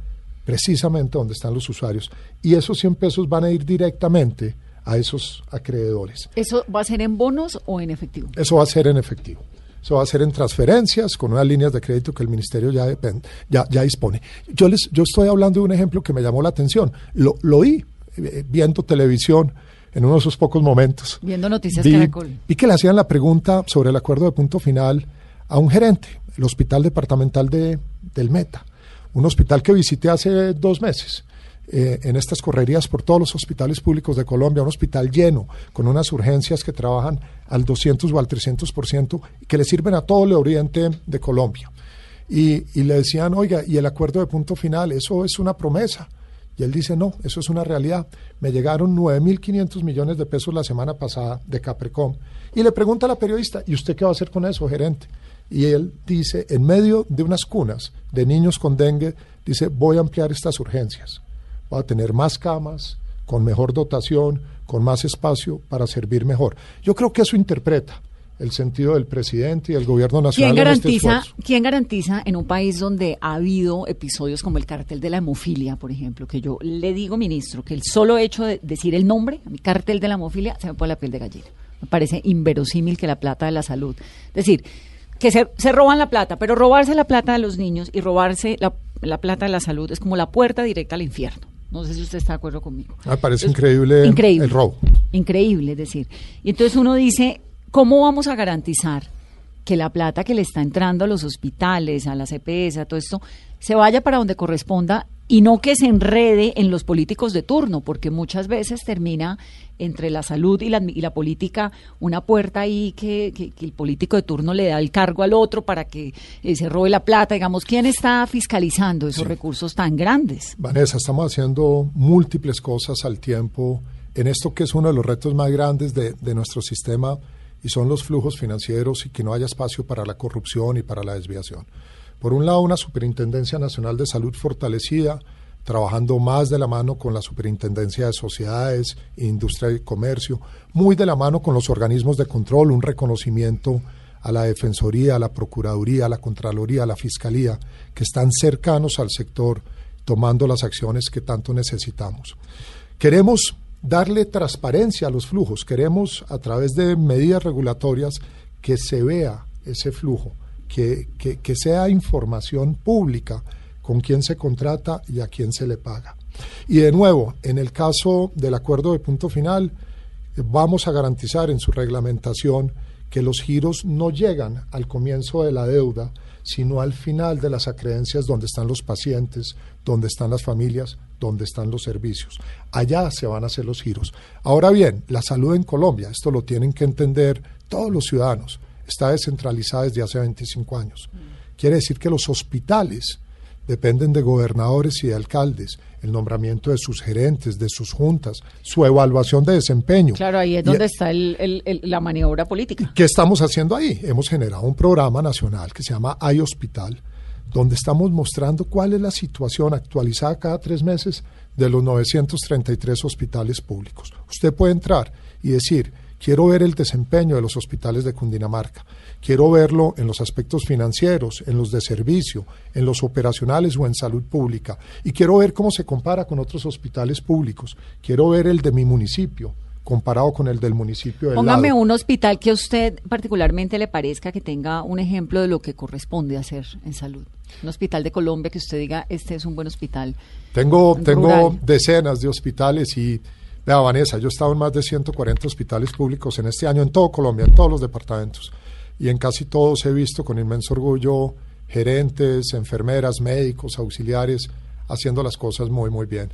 precisamente donde están los usuarios. Y esos 100 pesos van a ir directamente a esos acreedores. ¿Eso va a ser en bonos o en efectivo? Eso va a ser en efectivo. Eso va a ser en transferencias con unas líneas de crédito que el ministerio ya, depen- ya, ya dispone. Yo, les, yo estoy hablando de un ejemplo que me llamó la atención. Lo, lo oí eh, viendo televisión en uno de esos pocos momentos. Viendo Noticias Vi, Caracol. vi que le hacían la pregunta sobre el acuerdo de punto final a un gerente, el hospital departamental de, del Meta, un hospital que visité hace dos meses. eh, en estas correrías por todos los hospitales públicos de Colombia, un hospital lleno, con unas urgencias que trabajan al 200 o al 300% y que le sirven a todo el oriente de Colombia. Y, y le decían, oiga, y el acuerdo de punto final, eso es una promesa. Y él dice, no, eso es una realidad. Me llegaron 9.500 millones de pesos la semana pasada de Caprecom. Y le pregunta a la periodista, ¿y usted qué va a hacer con eso, gerente? Y él dice, en medio de unas cunas de niños con dengue, dice, voy a ampliar estas urgencias. Voy a tener más camas, con mejor dotación, con más espacio para servir mejor. Yo creo que eso interpreta el sentido del presidente y el gobierno nacional. ¿Quién en este garantiza. ¿Quién garantiza en un país donde ha habido episodios como el cartel de la hemofilia, por ejemplo, que yo le digo, ministro, que el solo hecho de decir el nombre, a mi cartel de la hemofilia, se me pone la piel de gallina? Me parece inverosímil que la plata de la salud. Es decir, que se, se roban la plata, pero robarse la plata de los niños y robarse la, la plata de la salud es como la puerta directa al infierno. No sé si usted está de acuerdo conmigo. Me parece increíble el robo. Increíble, es decir. Y entonces uno dice, ¿cómo vamos a garantizar que la plata que le está entrando a los hospitales, a las EPS, a todo esto, se vaya para donde corresponda y no que se enrede en los políticos de turno, porque muchas veces termina entre la salud y la, y la política una puerta ahí que, que- que el político de turno le da el cargo al otro para que eh, se robe la plata. Digamos, ¿quién está fiscalizando esos recursos tan grandes? Vanessa, estamos haciendo múltiples cosas al tiempo en esto que es uno de los retos más grandes de, de nuestro sistema y son los flujos financieros y que no haya espacio para la corrupción y para la desviación. Por un lado, una Superintendencia Nacional de Salud fortalecida, trabajando más de la mano con la Superintendencia de Sociedades, Industria y Comercio, muy de la mano con los organismos de control, un reconocimiento a la Defensoría, a la Procuraduría, a la Contraloría, a la Fiscalía, que están cercanos al sector tomando las acciones que tanto necesitamos. Queremos darle transparencia a los flujos, queremos a través de medidas regulatorias que se vea ese flujo, que, sea información pública con quién se contrata y a quién se le paga. Y de nuevo, en el caso del acuerdo de punto final, vamos a garantizar en su reglamentación que los giros no llegan al comienzo de la deuda, sino al final de las acreencias donde están los pacientes, donde están las familias, donde están los servicios. Allá se van a hacer los giros. Ahora bien, la salud en Colombia, esto lo tienen que entender todos los ciudadanos, está descentralizada desde hace 25 años. Quiere decir que los hospitales dependen de gobernadores y de alcaldes, el nombramiento de sus gerentes, de sus juntas, su evaluación de desempeño. Claro, ahí es Y- donde está el- el- el- la maniobra política. ¿Qué estamos haciendo ahí? Hemos generado un programa nacional que se llama Hay Hospital, donde estamos mostrando cuál es la situación actualizada cada tres meses de los 933 hospitales públicos. Usted puede entrar y decir, quiero ver el desempeño de los hospitales de Cundinamarca, quiero verlo en los aspectos financieros, en los de servicio, en los operacionales o en salud pública, y quiero ver cómo se compara con otros hospitales públicos, quiero ver el de mi municipio comparado con el del municipio del Póngame lado. un hospital que a usted particularmente le parezca que tenga un ejemplo de lo que corresponde hacer en salud. Un hospital de Colombia que usted diga, este es un buen hospital. Tengo, rural. tengo decenas de hospitales y, vea Vanessa, yo he estado en más de 140 hospitales públicos en este año, en todo Colombia, en todos los departamentos. Y en casi todos he visto con inmenso orgullo gerentes, enfermeras, médicos, auxiliares, haciendo las cosas muy, muy bien.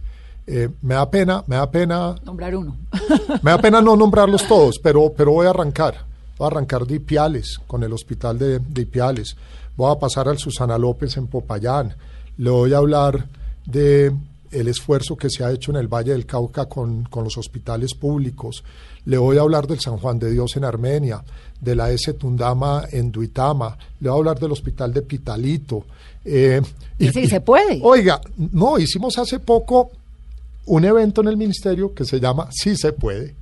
Eh, me da pena, me da pena Nombrar uno. [laughs] me da pena no nombrarlos todos, pero, pero voy a arrancar. Voy a arrancar de Ipiales, con el hospital de, de Ipiales. Voy a pasar al Susana López en Popayán. Le voy a hablar de el esfuerzo que se ha hecho en el Valle del Cauca con, con los hospitales públicos. Le voy a hablar del San Juan de Dios en Armenia, de la S. Tundama en Duitama. Le voy a hablar del hospital de Pitalito. Eh, Sí, se puede. Oiga, no, hicimos hace poco un evento en el ministerio que se llama Sí se puede,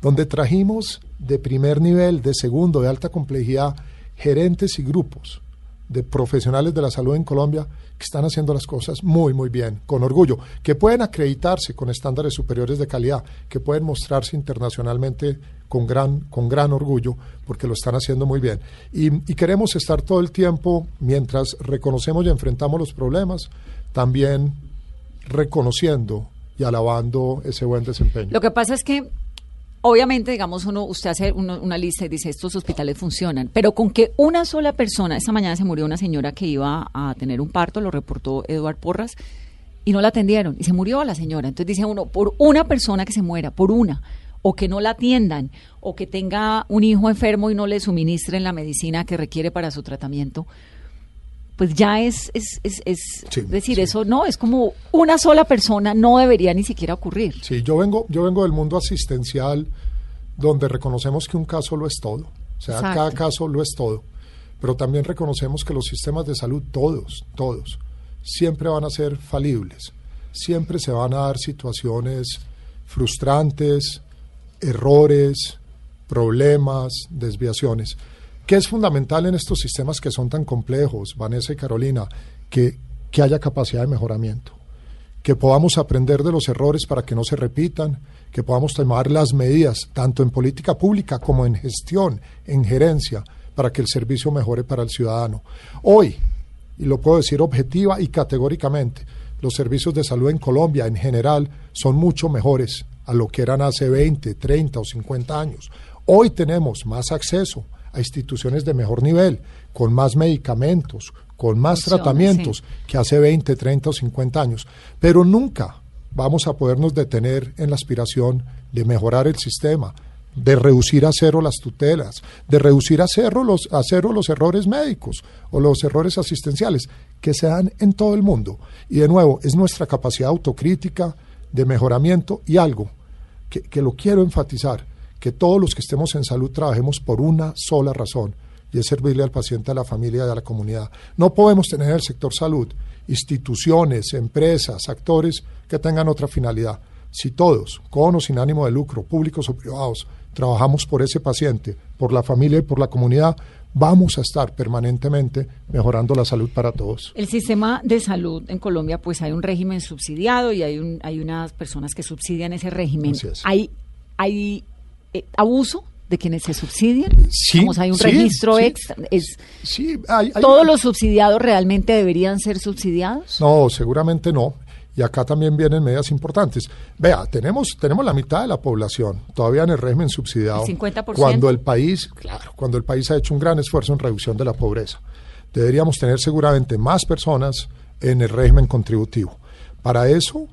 donde trajimos de primer nivel, de segundo, de alta complejidad, gerentes y grupos de profesionales de la salud en Colombia que están haciendo las cosas muy, muy bien, con orgullo, que pueden acreditarse con estándares superiores de calidad, que pueden mostrarse internacionalmente con gran, con gran orgullo, porque lo están haciendo muy bien. Y, y queremos estar todo el tiempo, mientras reconocemos y enfrentamos los problemas, también reconociendo y alabando ese buen desempeño. Lo que pasa es que obviamente, digamos, uno, usted hace uno- una lista y dice estos hospitales funcionan, pero con que una sola persona, esta mañana se murió una señora que iba a tener un parto, lo reportó Eduard Porras, y no la atendieron, y se murió la señora. Entonces dice uno, por una persona que se muera, por una, o que no la atiendan, o que tenga un hijo enfermo y no le suministren la medicina que requiere para su tratamiento, pues ya es, es, es, es Sí, decir, sí. eso no, es como una sola persona, no debería ni siquiera ocurrir. Sí, yo vengo, yo vengo del mundo asistencial donde reconocemos que un caso lo es todo. O sea, Exacto. cada caso lo es todo. Pero también reconocemos que los sistemas de salud, todos, todos, siempre van a ser falibles. Siempre se van a dar situaciones frustrantes, errores, problemas, desviaciones. ¿Qué es fundamental en estos sistemas que son tan complejos, Vanessa y Carolina? Que, que haya capacidad de mejoramiento que podamos aprender de los errores para que no se repitan, que podamos tomar las medidas, tanto en política pública como en gestión, en gerencia, para que el servicio mejore para el ciudadano. Hoy, y lo puedo decir objetiva y categóricamente, los servicios de salud en Colombia en general son mucho mejores a lo que eran hace 20, 30 o 50 años. Hoy tenemos más acceso a instituciones de mejor nivel, con más medicamentos, con más tratamientos sí. que hace 20, 30 o 50 años. Pero nunca vamos a podernos detener en la aspiración de mejorar el sistema, de reducir a cero las tutelas, de reducir a cero los, a cero los errores médicos o los errores asistenciales que se dan en todo el mundo. Y de nuevo, es nuestra capacidad autocrítica de mejoramiento y algo que, que lo quiero enfatizar, que todos los que estemos en salud trabajemos por una sola razón, y es servirle al paciente, a la familia y a la comunidad. No podemos tener en el sector salud instituciones, empresas, actores que tengan otra finalidad. Si todos, con o sin ánimo de lucro, públicos o privados, trabajamos por ese paciente, por la familia y por la comunidad, vamos a estar permanentemente mejorando la salud para todos. El sistema de salud en Colombia, pues hay un régimen subsidiado y hay, un, hay unas personas que subsidian ese régimen. Es. ¿Hay, hay eh, abuso de quienes se subsidian? Sí, Vamos, hay un sí, registro sí. extra. Es, Sí, hay, hay- ¿Todos los subsidiados realmente deberían ser subsidiados? No, seguramente no. Y acá también vienen medidas importantes. Vea, tenemos, tenemos la mitad de la población todavía en el régimen subsidiado. ¿El 50%? Cuando el país, claro, cuando el país ha hecho un gran esfuerzo en reducción de la pobreza. Deberíamos tener seguramente más personas en el régimen contributivo. Para eso,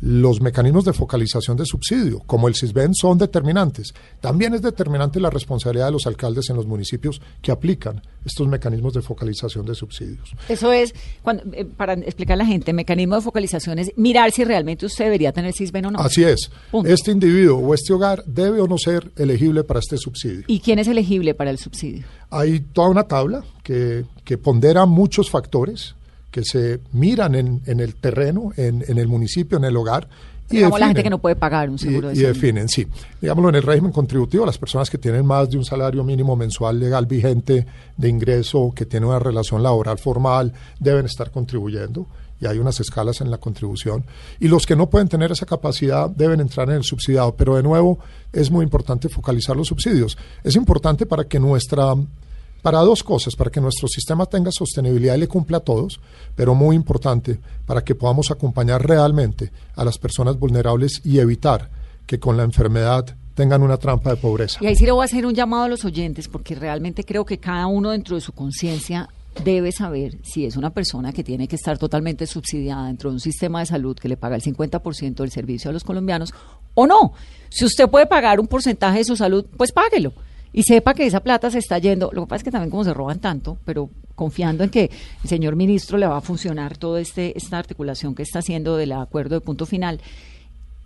los mecanismos de focalización de subsidio, como el CISBEN, son determinantes. También es determinante la responsabilidad de los alcaldes en los municipios que aplican estos mecanismos de focalización de subsidios. Eso es, cuando, eh, para explicar a la gente, mecanismo de focalización es mirar si realmente usted debería tener CISBEN o no. Así es. Punto. Este individuo o este hogar debe o no ser elegible para este subsidio. ¿Y quién es elegible para el subsidio? Hay toda una tabla que, que pondera muchos factores que se miran en, en el terreno, en, en el municipio, en el hogar. Y Digamos la gente que no puede pagar un Y, seguro de y definen, sí. Digámoslo en el régimen contributivo, las personas que tienen más de un salario mínimo mensual legal vigente de ingreso, que tienen una relación laboral formal, deben estar contribuyendo. Y hay unas escalas en la contribución. Y los que no pueden tener esa capacidad deben entrar en el subsidiado. Pero de nuevo, es muy importante focalizar los subsidios. Es importante para que nuestra para dos cosas, para que nuestro sistema tenga sostenibilidad y le cumpla a todos, pero muy importante para que podamos acompañar realmente a las personas vulnerables y evitar que con la enfermedad tengan una trampa de pobreza. Y ahí sí le voy a hacer un llamado a los oyentes, porque realmente creo que cada uno dentro de su conciencia debe saber si es una persona que tiene que estar totalmente subsidiada dentro de un sistema de salud que le paga el 50% del servicio a los colombianos o no. Si usted puede pagar un porcentaje de su salud, pues páguelo. Y sepa que esa plata se está yendo. Lo que pasa es que también como se roban tanto, pero confiando en que el señor ministro le va a funcionar toda este, esta articulación que está haciendo del acuerdo de punto final,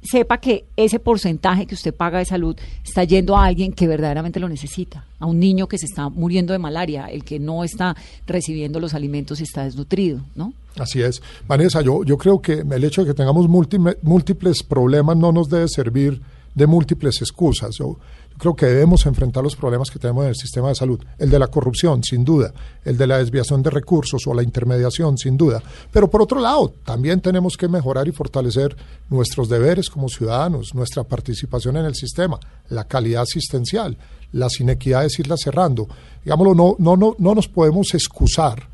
sepa que ese porcentaje que usted paga de salud está yendo a alguien que verdaderamente lo necesita, a un niño que se está muriendo de malaria, el que no está recibiendo los alimentos y está desnutrido, ¿no? Así es. Vanessa, yo, yo creo que el hecho de que tengamos múltiples problemas no nos debe servir de múltiples excusas. Creo que debemos enfrentar los problemas que tenemos en el sistema de salud. El de la corrupción, sin duda. El de la desviación de recursos o la intermediación, sin duda. Pero por otro lado, también tenemos que mejorar y fortalecer nuestros deberes como ciudadanos, nuestra participación en el sistema, la calidad asistencial, las inequidades irlas cerrando. Digámoslo, no, no, no, no nos podemos excusar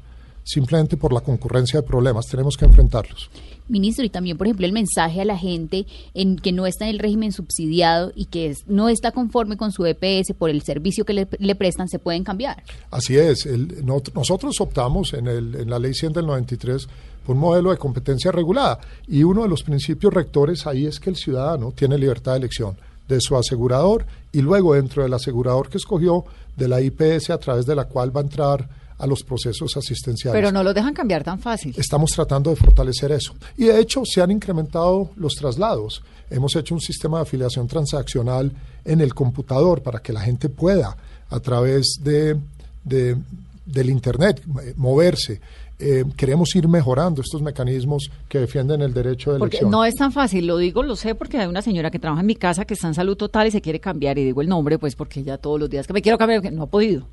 simplemente por la concurrencia de problemas, tenemos que enfrentarlos. Ministro, y también, por ejemplo, el mensaje a la gente en que no está en el régimen subsidiado y que no está conforme con su EPS por el servicio que le, le prestan, se pueden cambiar. Así es. el- no- nosotros optamos en, el- en la ley 100 del 93 por un modelo de competencia regulada y uno de los principios rectores ahí es que el ciudadano tiene libertad de elección de su asegurador y luego dentro del asegurador que escogió de la IPS a través de la cual va a entrar a los procesos asistenciales. Pero no lo dejan cambiar tan fácil. Estamos tratando de fortalecer eso. Y de hecho se han incrementado los traslados. Hemos hecho un sistema de afiliación transaccional en el computador para que la gente pueda, a través de, de- del Internet, moverse. Eh, queremos ir mejorando estos mecanismos que defienden el derecho de Porque elección. no es tan fácil, lo digo, lo sé, porque hay una señora que trabaja en mi casa que está en salud total y se quiere cambiar, y digo el nombre, pues porque ella todos los días que me quiero cambiar, que no ha podido.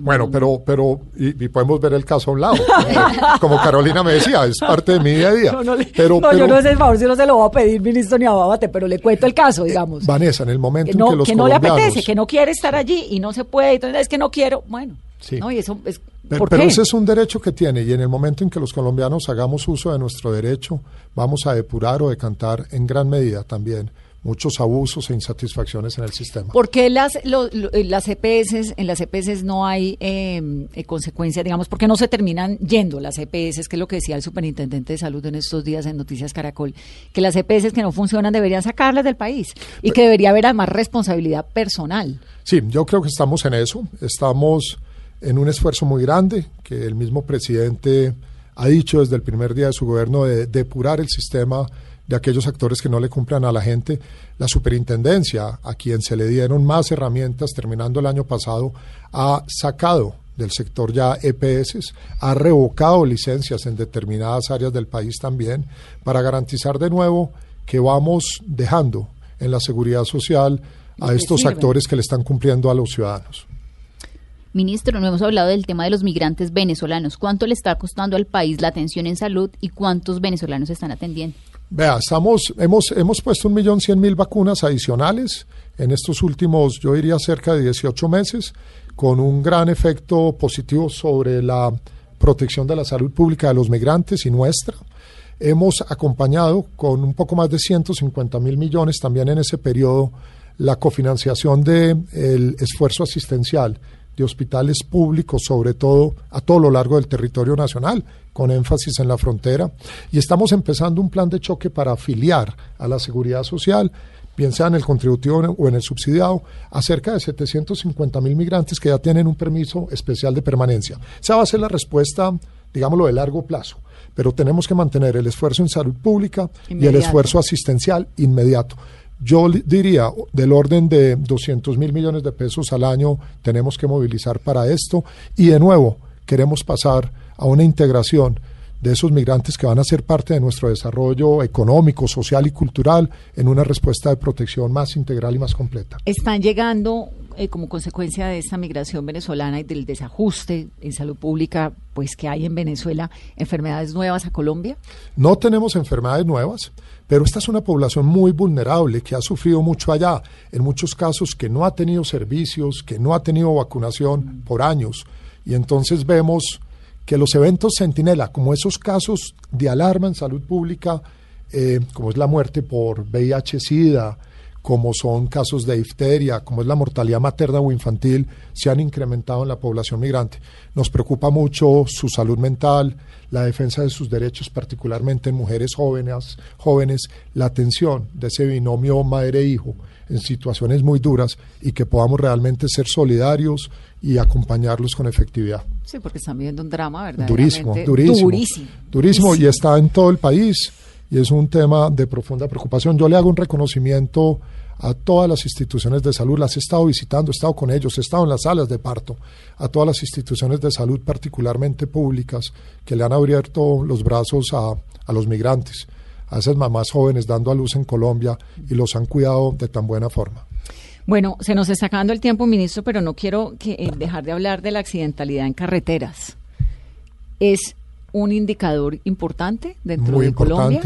Bueno, pero, pero y, y podemos ver el caso a un lado. [laughs] Como Carolina me decía, es parte de mi día a día. No, no, le- pero, no, yo no sé el favor si no se lo va a pedir, ministro, ni a Babate, pero le cuento el caso, digamos. Vanessa, en el momento que no, en que los que no le apetece, que no quiere estar allí y no se puede, entonces es que no quiero, bueno, Sí. no, y eso es, Pero, ¿por pero qué? ese es un derecho que tiene y en el momento en que los colombianos hagamos uso de nuestro derecho, vamos a depurar o decantar en gran medida también muchos abusos e insatisfacciones en el sistema. ¿Por qué las, lo- lo- eh, las EPS, en las EPS no hay eh, eh, consecuencias, digamos, por qué no se terminan yendo las EPS, que es lo que decía el superintendente de salud en estos días en Noticias Caracol, que las EPS que no funcionan deberían sacarlas del país y que debería haber además responsabilidad personal? Sí, yo creo que estamos en eso. Estamos en un esfuerzo muy grande que el mismo presidente ha dicho desde el primer día de su gobierno de depurar el sistema de aquellos actores que no le cumplan a la gente. La superintendencia, a quien se le dieron más herramientas terminando el año pasado, ha sacado del sector ya EPS, ha revocado licencias en determinadas áreas del país también, para garantizar de nuevo que vamos dejando en la seguridad social a estos sirven. actores que le están cumpliendo a los ciudadanos. Ministro, no hemos hablado del tema de los migrantes venezolanos. ¿Cuánto le está costando al país la atención en salud y cuántos venezolanos están atendiendo? Vea, estamos, hemos, hemos puesto un millón cien mil vacunas adicionales en estos últimos, yo diría, cerca de 18 meses, con un gran efecto positivo sobre la protección de la salud pública de los migrantes y nuestra. Hemos acompañado con un poco más de 150 mil millones también en ese periodo la cofinanciación del esfuerzo asistencial de hospitales públicos, sobre todo a todo lo largo del territorio nacional, con énfasis en la frontera. Y estamos empezando un plan de choque para afiliar a la seguridad social, bien sea en el contributivo o en el subsidiado, a cerca de 750 mil migrantes que ya tienen un permiso especial de permanencia. Esa va a ser la respuesta, digámoslo, de largo plazo. Pero tenemos que mantener el esfuerzo en salud pública y el esfuerzo asistencial inmediato. Yo diría, del orden de 200 mil millones de pesos al año tenemos que movilizar para esto. Y de nuevo, queremos pasar a una integración de esos migrantes que van a ser parte de nuestro desarrollo económico, social y cultural en una respuesta de protección más integral y más completa. Están llegando eh, como consecuencia de esta migración venezolana y del desajuste en salud pública, pues que hay en Venezuela, enfermedades nuevas a Colombia. No tenemos enfermedades nuevas, pero esta es una población muy vulnerable que ha sufrido mucho allá, en muchos casos que no ha tenido servicios, que no ha tenido vacunación por años. Y entonces vemos que los eventos centinela, como esos casos de alarma en salud pública, eh, como es la muerte por VIH-Sida, como son casos de difteria, como es la mortalidad materna o infantil, se han incrementado en la población migrante. Nos preocupa mucho su salud mental, la defensa de sus derechos, particularmente en mujeres jóvenes, jóvenes, la atención de ese binomio madre-hijo en situaciones muy duras y que podamos realmente ser solidarios y acompañarlos con efectividad. Sí, porque están viviendo un drama, ¿verdad? Durísimo, durísimo. Durísimo. Durísimo y está en todo el país y es un tema de profunda preocupación. Yo le hago un reconocimiento a todas las instituciones de salud, las he estado visitando, he estado con ellos, he estado en las salas de parto, a todas las instituciones de salud, particularmente públicas, que le han abierto los brazos a, a los migrantes, a esas mamás jóvenes dando a luz en Colombia y los han cuidado de tan buena forma. Bueno, se nos está acabando el tiempo, ministro, pero no quiero que, eh, dejar de hablar de la accidentalidad en carreteras. ¿Es un indicador importante dentro Muy de Colombia?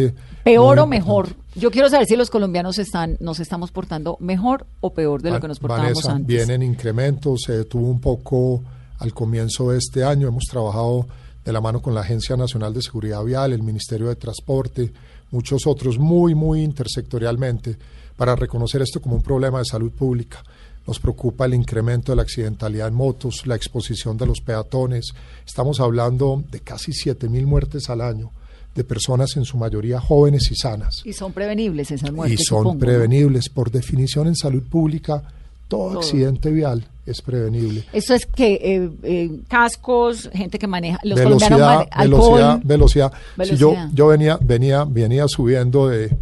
¿Peor o mejor? Yo quiero saber si los colombianos están, nos estamos portando mejor o peor de lo que nos portábamos Vanessa, antes. vienen incrementos, se detuvo un poco al comienzo de este año, hemos trabajado de la mano con la Agencia Nacional de Seguridad Vial, el Ministerio de Transporte, muchos otros, muy, muy intersectorialmente, para reconocer esto como un problema de salud pública. Nos preocupa el incremento de la accidentalidad en motos, la exposición de los peatones. Estamos hablando de casi 7.000 muertes al año, de personas en su mayoría jóvenes y sanas Y son prevenibles esas y muertes. son supongo, ¿no? prevenibles. Por definición en salud pública, todo, Todo. accidente vial es prevenible. Eso es que eh, eh, cascos, gente que maneja, los Velocidad, mane- alcohol. velocidad, velocidad. Si yo, yo venía, venía, venía subiendo de,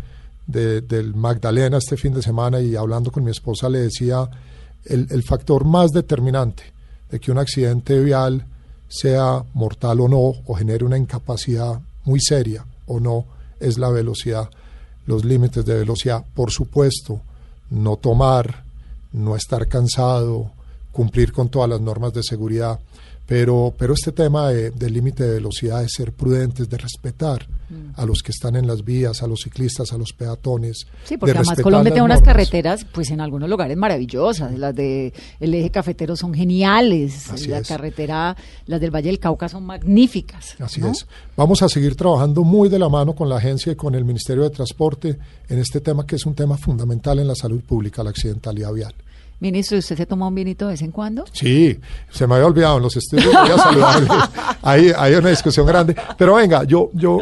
de- del Magdalena este fin de semana y hablando con mi esposa le decía el, el factor más determinante de que un accidente vial sea mortal o no, o genere una incapacidad muy seria o no, es la velocidad, los límites de velocidad. Por supuesto, no tomar, no estar cansado, cumplir con todas las normas de seguridad. Pero, pero este tema de- del límite de velocidad, de ser prudentes, de respetar a los que están en las vías, a los ciclistas, a los peatones. Sí, porque de además Colombia tiene unas normas. carreteras, pues en algunos lugares maravillosas. Las de el eje cafetero son geniales. Así la es. carretera, las del Valle del Cauca son magníficas. Así ¿no? es. Vamos a seguir trabajando muy de la mano con la agencia y con el Ministerio de Transporte en este tema que es un tema fundamental en la salud pública, la accidentalidad vial. Ministro, ¿y ¿usted se toma un vinito de vez en cuando? Sí, se me había olvidado en los estudios de vida saludable. [laughs] Ahí hay una discusión grande. Pero venga, yo, yo,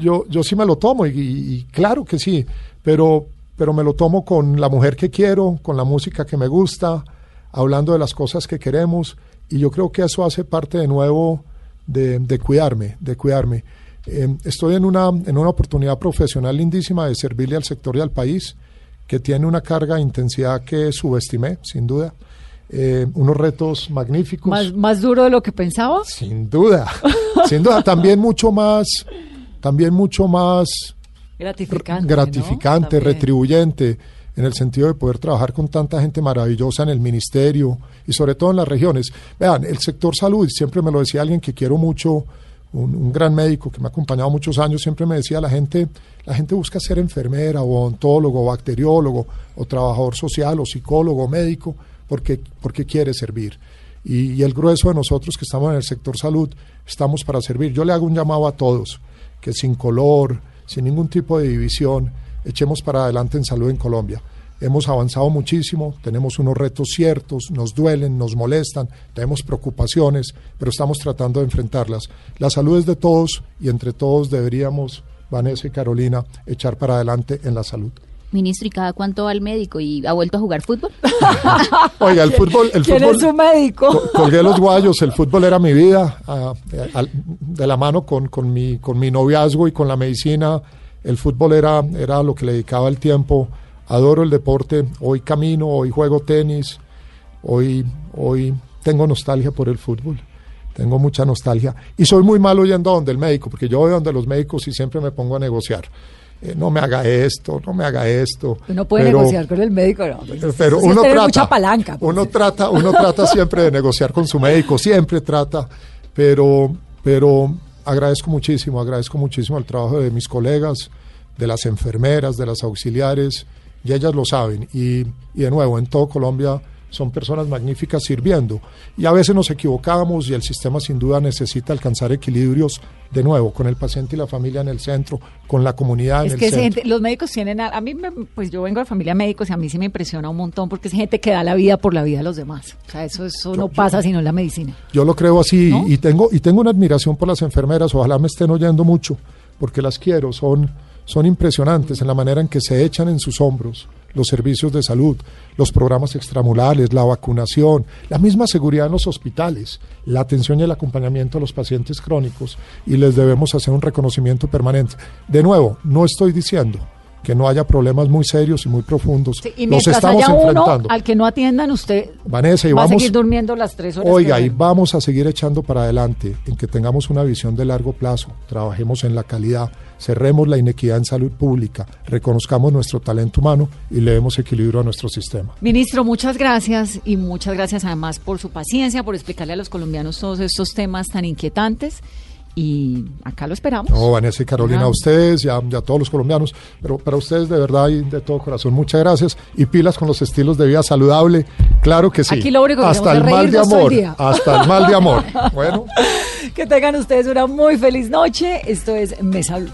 yo, yo sí me lo tomo y, y- y claro que sí, pero, pero me lo tomo con la mujer que quiero, con la música que me gusta, hablando de las cosas que queremos y yo creo que eso hace parte de nuevo de, de cuidarme, de cuidarme. Eh, estoy en una, en una oportunidad profesional lindísima de servirle al sector y al país que tiene una carga de intensidad que subestimé, sin duda. Eh, unos retos magníficos. ¿Más, ¿Más duro de lo que pensaba? Sin duda, [laughs] sin duda. También mucho más, también mucho más Gratificante. gratificante, retribuyente, en el sentido de poder trabajar con tanta gente maravillosa en el ministerio y sobre todo en las regiones. Vean, el sector salud, siempre me lo decía alguien que quiero mucho, un, gran médico que me ha acompañado muchos años, siempre me decía la gente, la gente busca ser enfermera o odontólogo, o bacteriólogo, o trabajador social, o psicólogo, o médico, porque, porque quiere servir. Y, y el grueso de nosotros que estamos en el sector salud, estamos para servir. Yo le hago un llamado a todos, que sin color, sin ningún tipo de división, echemos para adelante en salud en Colombia. Hemos avanzado muchísimo, tenemos unos retos ciertos, nos duelen, nos molestan, tenemos preocupaciones, pero estamos tratando de enfrentarlas. La salud es de todos y entre todos deberíamos, Vanessa y Carolina, echar para adelante en la salud. Ministro, ¿y cada cuánto va al médico y ha vuelto a jugar fútbol? [laughs] Oiga, el fútbol, el ¿Quién fútbol, es su médico? Co- colgué los guayos, el fútbol era mi vida, ah, eh, de la mano con, con, mi, con mi noviazgo y con la medicina, el fútbol era, era lo que le dedicaba el tiempo, adoro el deporte, hoy camino, hoy juego tenis, hoy, hoy tengo nostalgia por el fútbol, tengo mucha nostalgia y soy muy malo yendo a donde el médico, porque yo voy donde los médicos y siempre me pongo a negociar. Eh, no me haga esto, no me haga esto. Uno puede pero- negociar con el médico, ¿no? Pues, pero uno trata, mucha palanca. pues. uno trata, uno trata siempre de negociar con su médico, siempre trata, pero, pero agradezco muchísimo, agradezco muchísimo el trabajo de mis colegas, de las enfermeras, de las auxiliares, y ellas lo saben. Y, y de nuevo, en todo Colombia son personas magníficas sirviendo. Y a veces nos equivocamos y el sistema sin duda necesita alcanzar equilibrios de nuevo, con el paciente y la familia en el centro, con la comunidad Es en que el centro. gente- los médicos tienen, a, a mí, me- pues yo vengo de familia de médicos y a mí sí me impresiona un montón porque es gente que da la vida por la vida de los demás. O sea, eso, eso no pasa sino en la medicina. Yo lo creo así ¿No? y tengo y tengo una admiración por las enfermeras, ojalá me estén oyendo mucho, porque las quiero, son son impresionantes en la manera en que se echan en sus hombros los servicios de salud, los programas extramurales, la vacunación, la misma seguridad en los hospitales, la atención y el acompañamiento a los pacientes crónicos y les debemos hacer un reconocimiento permanente. De nuevo, no estoy diciendo que no haya problemas muy serios y muy profundos. Sí, y Los estamos haya uno enfrentando. al que no atiendan, usted Vanessa, y va a vamos, seguir durmiendo las tres horas. Oiga, y vamos a seguir echando para adelante en que tengamos una visión de largo plazo, trabajemos en la calidad, cerremos la inequidad en salud pública, reconozcamos nuestro talento humano y le demos equilibrio a nuestro sistema. Ministro, muchas gracias y muchas gracias además por su paciencia, por explicarle a los colombianos todos estos temas tan inquietantes. Y acá lo esperamos. No, Vanessa y Carolina, a ustedes y a, y a todos los colombianos, pero para ustedes de verdad y de todo corazón, muchas gracias y pilas con los estilos de vida saludable, claro que sí. Aquí lo único que hasta el mal de el amor, día. hasta el mal de amor. [laughs] Bueno. Que tengan ustedes una muy feliz noche. Esto es Mesa Blue.